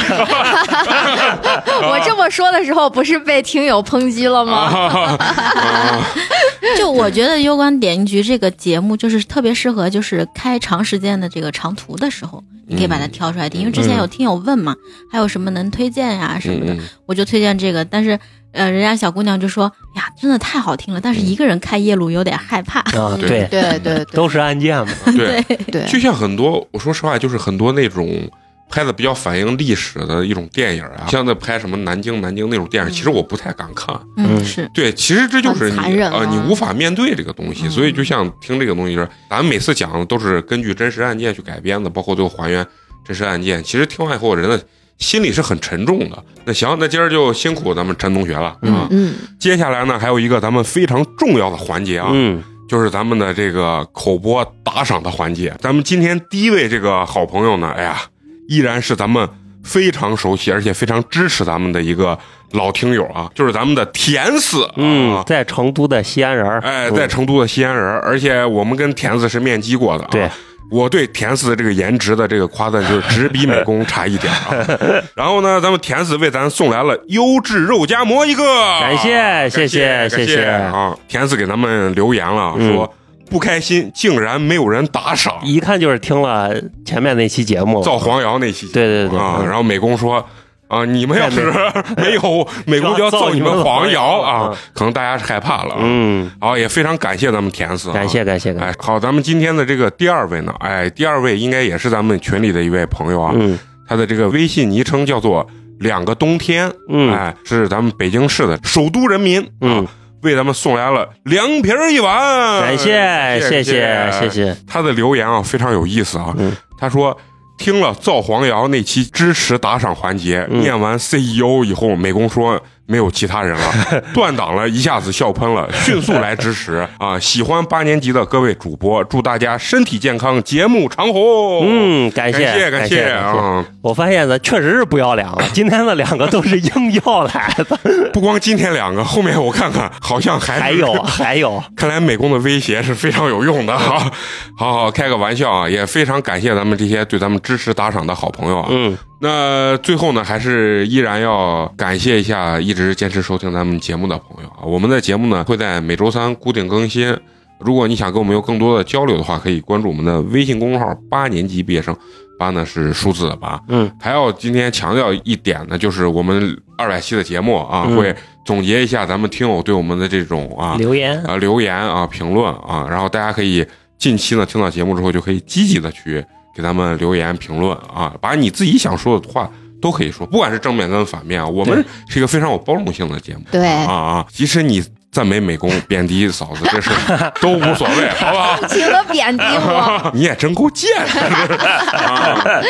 Speaker 2: 我这么说的时候，不是被听友抨击了吗？
Speaker 1: 啊
Speaker 3: 就我觉得《攸关点映局》这个节目就是特别适合，就是开长时间的这个长途的时候，你可以把它挑出来听。因为之前有听友问嘛，还有什么能推荐呀、什么的，
Speaker 1: 嗯
Speaker 3: 我就推荐这个。但是呃，人家小姑娘就说呀，真的太好听了，但是一个人开夜路有点害怕。
Speaker 4: 啊，
Speaker 1: 对
Speaker 4: 对，
Speaker 2: 对
Speaker 4: 都是案件嘛。
Speaker 1: 对，
Speaker 2: 对，
Speaker 1: 就像很多，我说实话，就是很多那种拍的比较反映历史的一种电影啊，像在拍什么南京南京那种电影，其实我不太敢看。
Speaker 3: 嗯，
Speaker 4: 嗯
Speaker 3: 是
Speaker 1: 对，其实这就是
Speaker 2: 残
Speaker 1: 你啊、
Speaker 2: 忍啊
Speaker 1: 你无法面对这个东西，
Speaker 2: 嗯
Speaker 1: 所以就像听这个东西是，咱们每次讲的都是根据真实案件去改编的，包括最后还原真实案件。其实听完以后，人的心里是很沉重的。那行，那今儿就辛苦咱们陈同学了啊。
Speaker 2: 嗯，
Speaker 1: 接下来呢，还有一个咱们非常重要的环节啊，
Speaker 4: 嗯，
Speaker 1: 就是咱们的这个口播打赏的环节。咱们今天第一位这个好朋友呢，哎呀，依然是咱们非常熟悉而且非常支持咱们的一个老听友啊，就是咱们的甜丝，
Speaker 4: 嗯
Speaker 1: 啊，
Speaker 4: 在成都的西安人，
Speaker 1: 哎，
Speaker 4: 嗯
Speaker 1: 在成都的西安人儿，而且我们跟田四是面基过的啊。
Speaker 4: 对，
Speaker 1: 我对田四的这个颜值的这个夸赞就是只比美工差一点啊。然后呢，咱们田四为咱送来了优质肉夹馍一个，
Speaker 4: 感谢谢谢谢谢
Speaker 1: 啊！田四给咱们留言了，
Speaker 4: 嗯
Speaker 1: 说不开心，竟然没有人打赏。
Speaker 4: 一看就是听了前面那期节目，
Speaker 1: 造黄谣那期节目
Speaker 4: 对对对
Speaker 1: 啊，
Speaker 4: 嗯
Speaker 1: 然后美工说。啊！你们要是 没有美国，就要造你们黄谣啊
Speaker 4: 嗯！
Speaker 1: 可能大家是害怕了啊。
Speaker 4: 嗯，
Speaker 1: 好，也非常感谢咱们田四啊，
Speaker 4: 感谢感谢感谢，，
Speaker 1: 哎好，咱们今天的这个第二位呢，哎，第二位应该也是咱们群里的一位朋友啊，
Speaker 4: 嗯
Speaker 1: 他的这个微信昵称叫做两个冬天，
Speaker 4: 嗯
Speaker 1: 哎，是咱们北京市的首都人民，
Speaker 4: 嗯
Speaker 1: 啊，为咱们送来了凉皮儿一碗，
Speaker 4: 感谢谢
Speaker 1: 谢
Speaker 4: 谢谢。谢，
Speaker 1: 他的留言啊非常有意思啊，
Speaker 4: 嗯
Speaker 1: 他说。听了造黄谣那期支持打赏环节，
Speaker 4: 嗯。
Speaker 1: 念完 CEO 以后，美工说没有其他人了，断档了，一下子笑喷了，迅速来支持 啊！喜欢八年级的各位主播，祝大家身体健康，节目长虹。
Speaker 4: 嗯，感
Speaker 1: 感
Speaker 4: 谢
Speaker 1: 感
Speaker 4: 谢
Speaker 1: 啊！
Speaker 4: 我发现咱确实是不要脸了，今天的两个都是硬要来的，
Speaker 1: 不光今天两个，后面我看看，好像还
Speaker 4: 还有还有，
Speaker 1: 看来美工的威胁是非常有用的哈。好好开个玩笑啊，也非常感谢咱们这些对咱们支持打赏的好朋友啊。
Speaker 4: 嗯
Speaker 1: 那最后呢，还是依然要感谢一下一直坚持收听咱们节目的朋友啊。我们的节目呢会在每周三固定更新。如果你想跟我们有更多的交流的话，可以关注我们的微信公众号“八年级毕业生”，八呢是数字的八。
Speaker 4: 嗯
Speaker 1: 还要今天强调一点呢，就是我们二百期的节目啊，
Speaker 4: 嗯
Speaker 1: 会总结一下咱们听友对我们的这种啊
Speaker 4: 留言，
Speaker 1: 啊留言啊评论啊，然后大家可以近期呢听到节目之后就可以积极的去给咱们留言评论啊，把你自己想说的话都可以说，不管是正面跟反面啊，我们是一个非常有包容性的节目。
Speaker 2: 对，
Speaker 1: 啊啊！即使你赞美美工、贬低嫂子，这事 都无所谓，好不好？
Speaker 2: 尽情的贬低我。
Speaker 1: 你也真够贱的 啊！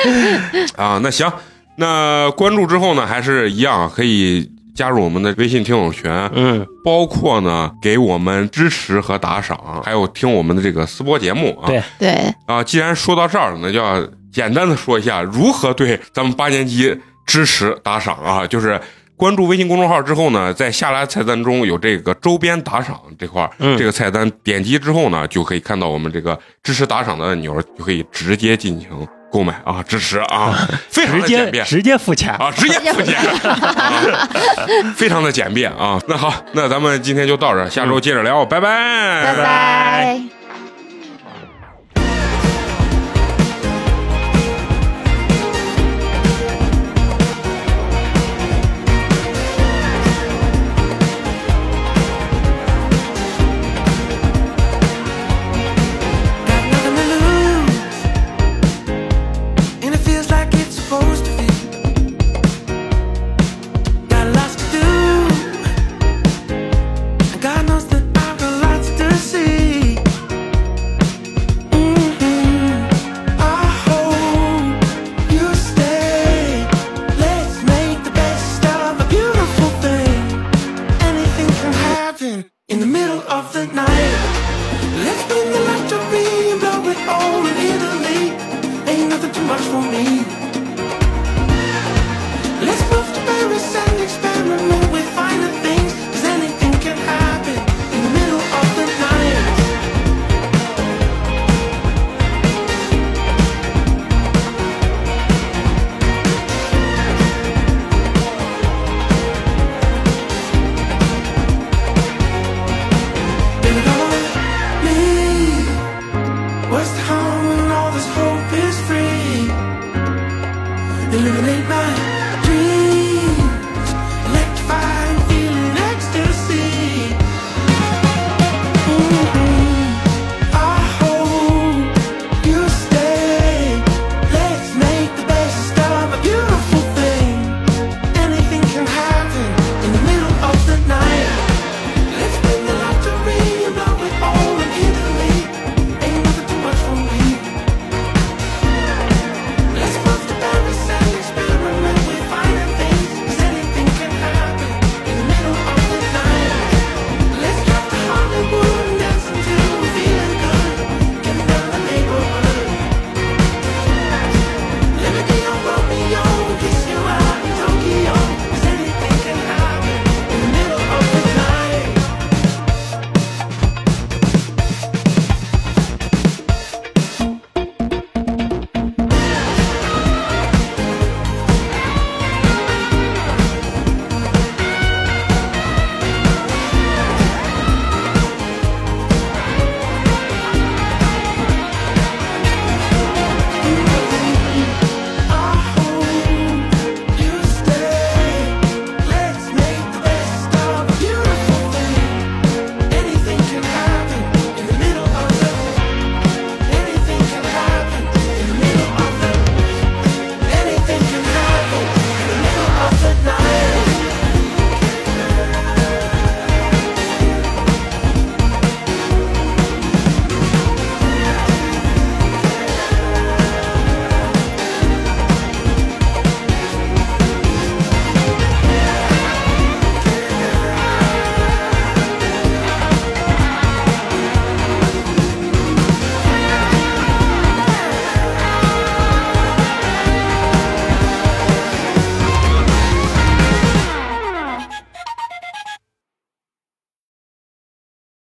Speaker 1: 啊，那行，那关注之后呢，还是一样可以加入我们的微信听友群，
Speaker 4: 嗯，
Speaker 1: 包括呢给我们支持和打赏，还有听我们的这个私播节目啊。
Speaker 4: 对。
Speaker 2: 对，
Speaker 1: 啊，既然说到这儿了，那就要简单的说一下如何对咱们八年级支持打赏啊，就是。关注微信公众号之后呢，在下拉菜单中有这个周边打赏这块儿，
Speaker 4: 嗯。
Speaker 1: 这个菜单点击之后呢，就可以看到我们这个支持打赏的按钮，就可以直接进行购买啊，支持啊，非常简便
Speaker 4: 接直接付钱，
Speaker 1: 啊，直接付钱，啊非常的简便啊。那好，那咱们今天就到这儿，下周接着聊，拜拜，
Speaker 2: 拜拜。